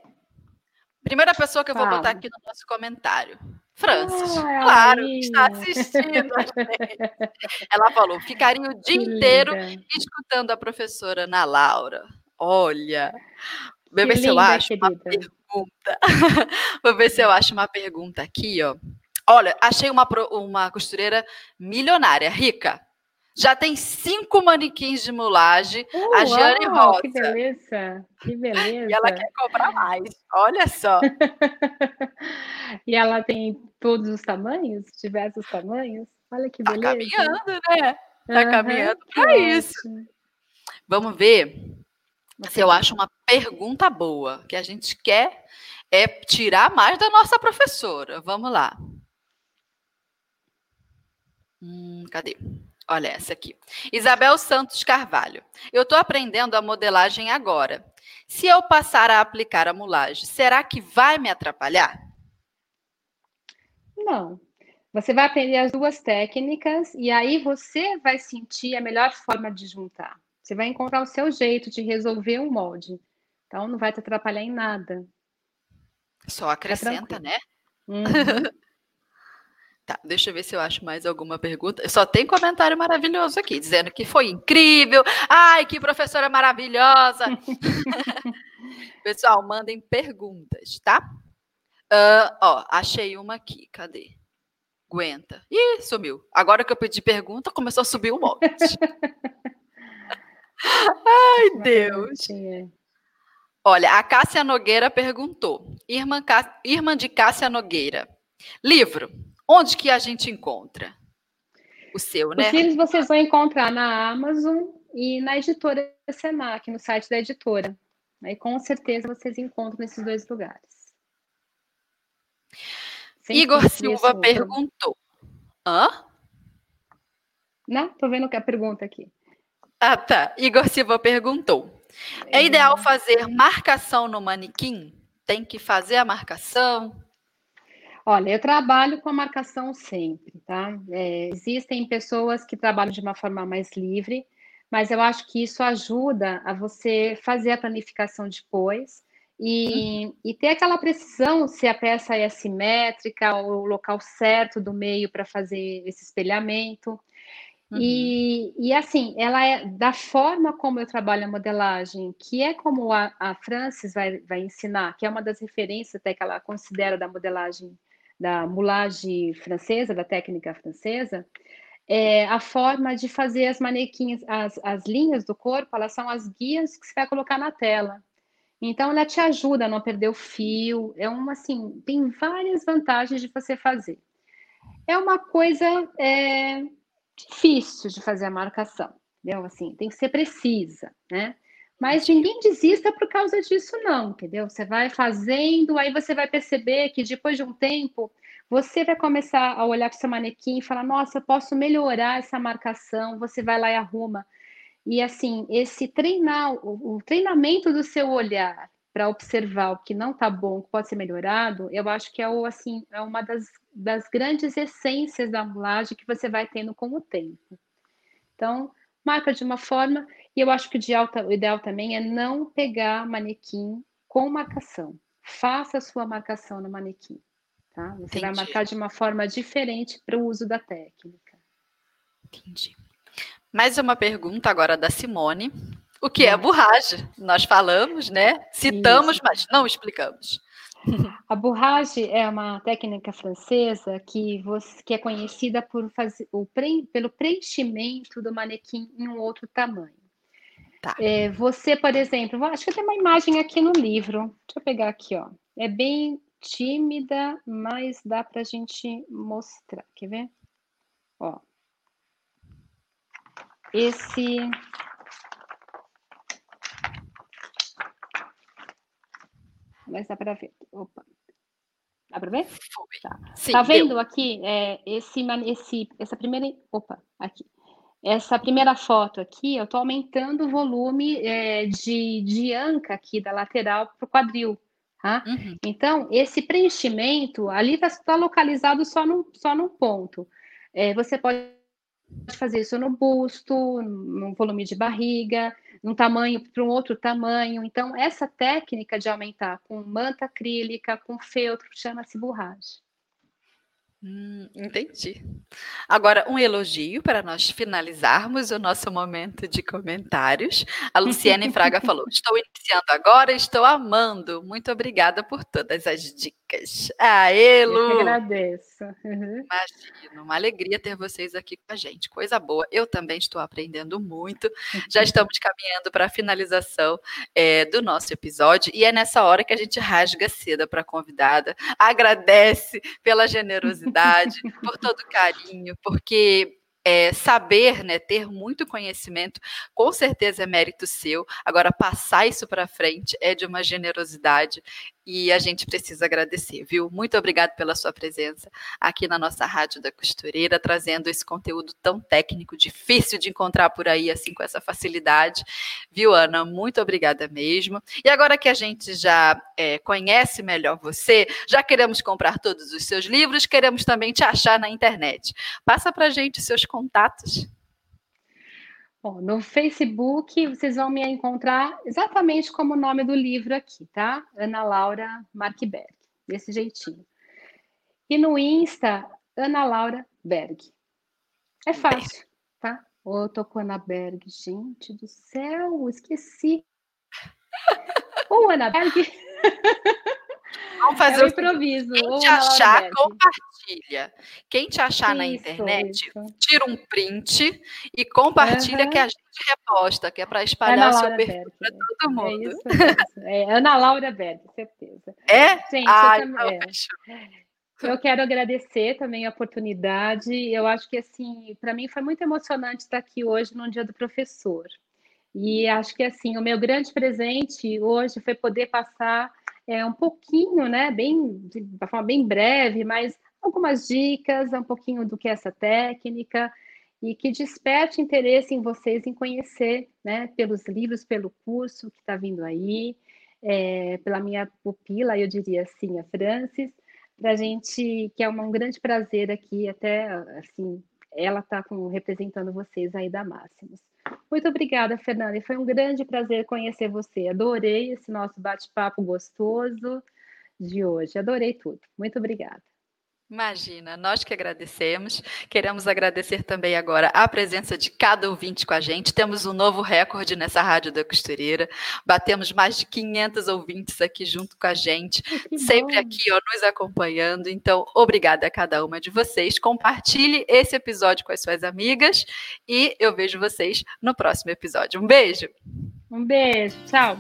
Primeira pessoa que eu vou ah. botar aqui no nosso comentário. Francis, ah, claro, está assistindo a gente. Ela falou: ficaria o dia inteiro escutando a professora Ana Laura. Olha, vou ver se eu acho querida. uma pergunta. vou ver se eu acho uma pergunta aqui, ó. Olha, achei uma, uma costureira milionária, rica. Já tem cinco manequins de mulagem. Uh, a Jane uau, Rosa. Que beleza, que beleza. E ela quer comprar mais. Olha só. e ela tem todos os tamanhos, diversos tamanhos. Olha que beleza. Tá caminhando, né? Tá uhum, caminhando para isso. Vamos ver se eu acho uma pergunta boa, que a gente quer é tirar mais da nossa professora. Vamos lá. Hum, cadê? Olha essa aqui. Isabel Santos Carvalho. Eu estou aprendendo a modelagem agora. Se eu passar a aplicar a mulagem, será que vai me atrapalhar? Não. Você vai aprender as duas técnicas e aí você vai sentir a melhor forma de juntar. Você vai encontrar o seu jeito de resolver um molde. Então não vai te atrapalhar em nada. Só acrescenta, né? Uhum. Tá, deixa eu ver se eu acho mais alguma pergunta. Só tem comentário maravilhoso aqui, dizendo que foi incrível. Ai, que professora maravilhosa. Pessoal, mandem perguntas, tá? Uh, ó, achei uma aqui. Cadê? Aguenta. Ih, sumiu. Agora que eu pedi pergunta, começou a subir um monte. Ai, Deus. Olha, a Cássia Nogueira perguntou. Irmã, Irmã de Cássia Nogueira. Livro. Onde que a gente encontra? O seu, né? Os livros vocês vão encontrar na Amazon e na editora Senac, no site da editora. Aí com certeza vocês encontram nesses dois lugares. Sem Igor Silva perguntou. Hã? Não, tô vendo que a pergunta aqui. Ah, tá. Igor Silva perguntou. É, é ideal fazer marcação no manequim? Tem que fazer a marcação? Olha, eu trabalho com a marcação sempre, tá? É, existem pessoas que trabalham de uma forma mais livre, mas eu acho que isso ajuda a você fazer a planificação depois e, uhum. e ter aquela precisão se a peça é simétrica, o local certo do meio para fazer esse espelhamento. Uhum. E, e, assim, ela é da forma como eu trabalho a modelagem, que é como a, a Francis vai, vai ensinar, que é uma das referências até que ela considera da modelagem da moulage francesa, da técnica francesa, é, a forma de fazer as manequins, as, as linhas do corpo, elas são as guias que você vai colocar na tela. Então, ela te ajuda a não perder o fio. É uma, assim, tem várias vantagens de você fazer. É uma coisa é, difícil de fazer a marcação, entendeu? Assim, tem que ser precisa, né? Mas ninguém desista por causa disso, não, entendeu? Você vai fazendo, aí você vai perceber que depois de um tempo você vai começar a olhar para o seu manequim e falar: nossa, posso melhorar essa marcação. Você vai lá e arruma. E assim, esse treinar, o, o treinamento do seu olhar para observar o que não está bom, o que pode ser melhorado, eu acho que é o assim, é uma das, das grandes essências da mulagem que você vai tendo com o tempo. Então, marca de uma forma, e eu acho que o, alta, o ideal também é não pegar manequim com marcação. Faça a sua marcação no manequim. Tá? Você Entendi. vai marcar de uma forma diferente para o uso da técnica. Entendi. Mais uma pergunta agora da Simone. O que é borragem? Nós falamos, né? Citamos, Isso. mas não explicamos. A borragem é uma técnica francesa que, você, que é conhecida por fazer o pre, pelo preenchimento do manequim em um outro tamanho. Tá. É, você, por exemplo, acho que tem uma imagem aqui no livro. Deixa eu pegar aqui, ó. É bem tímida, mas dá para a gente mostrar. Quer ver? Ó. Esse. Mas dá para ver. Opa. Dá para ver? Tá, Sim, tá vendo deu. aqui é, esse, esse, essa primeira. Opa, aqui. Essa primeira foto aqui, eu estou aumentando o volume é, de, de anca aqui da lateral para o quadril. Tá? Uhum. Então, esse preenchimento ali está tá localizado só num, só num ponto. É, você pode fazer isso no busto, no volume de barriga, num tamanho para um outro tamanho. Então, essa técnica de aumentar com manta acrílica, com feltro, chama-se borracha. Hum, entendi. Agora, um elogio para nós finalizarmos o nosso momento de comentários. A Luciane Fraga falou: Estou iniciando agora, estou amando. Muito obrigada por todas as dicas. Aê, Lu! Eu que agradeço. Uhum. Imagina, uma alegria ter vocês aqui com a gente. Coisa boa. Eu também estou aprendendo muito. Já estamos caminhando para a finalização é, do nosso episódio e é nessa hora que a gente rasga seda para a convidada, agradece pela generosidade por todo o carinho, porque é, saber, né, ter muito conhecimento, com certeza é mérito seu. Agora, passar isso para frente é de uma generosidade e a gente precisa agradecer, viu? Muito obrigado pela sua presença aqui na nossa Rádio da Costureira, trazendo esse conteúdo tão técnico, difícil de encontrar por aí, assim, com essa facilidade. Viu, Ana? Muito obrigada mesmo. E agora que a gente já é, conhece melhor você, já queremos comprar todos os seus livros, queremos também te achar na internet. Passa para gente seus contatos. Bom, no Facebook vocês vão me encontrar exatamente como o nome do livro aqui, tá? Ana Laura Markberg, desse jeitinho. E no Insta, Ana Laura Berg. É fácil, tá? Ô, tô com Ana Berg, gente do céu, esqueci. Ô, Ana Berg. Vamos fazer é um improviso. Quem te achar, compartilha. Quem te achar isso, na internet, isso. tira um print e compartilha uhum. que a gente reposta, que é para espalhar seu perfil para todo é mundo. É isso, é Ana Laura Berg, certeza. É? Gente, ah, eu, também, então, eu quero agradecer também a oportunidade. Eu acho que assim, para mim foi muito emocionante estar aqui hoje no Dia do Professor. E acho que assim, o meu grande presente hoje foi poder passar é, um pouquinho, né, bem, de uma forma bem breve, mas algumas dicas, um pouquinho do que é essa técnica e que desperte interesse em vocês em conhecer, né, pelos livros, pelo curso que está vindo aí, é, pela minha pupila, eu diria assim, a Francis, para a gente, que é um grande prazer aqui, até assim, ela está representando vocês aí da Máximos. Muito obrigada, Fernanda. E foi um grande prazer conhecer você. Adorei esse nosso bate-papo gostoso de hoje. Adorei tudo. Muito obrigada. Imagina, nós que agradecemos. Queremos agradecer também agora a presença de cada ouvinte com a gente. Temos um novo recorde nessa Rádio da Costureira. Batemos mais de 500 ouvintes aqui junto com a gente, sempre aqui ó, nos acompanhando. Então, obrigada a cada uma de vocês. Compartilhe esse episódio com as suas amigas e eu vejo vocês no próximo episódio. Um beijo. Um beijo, tchau.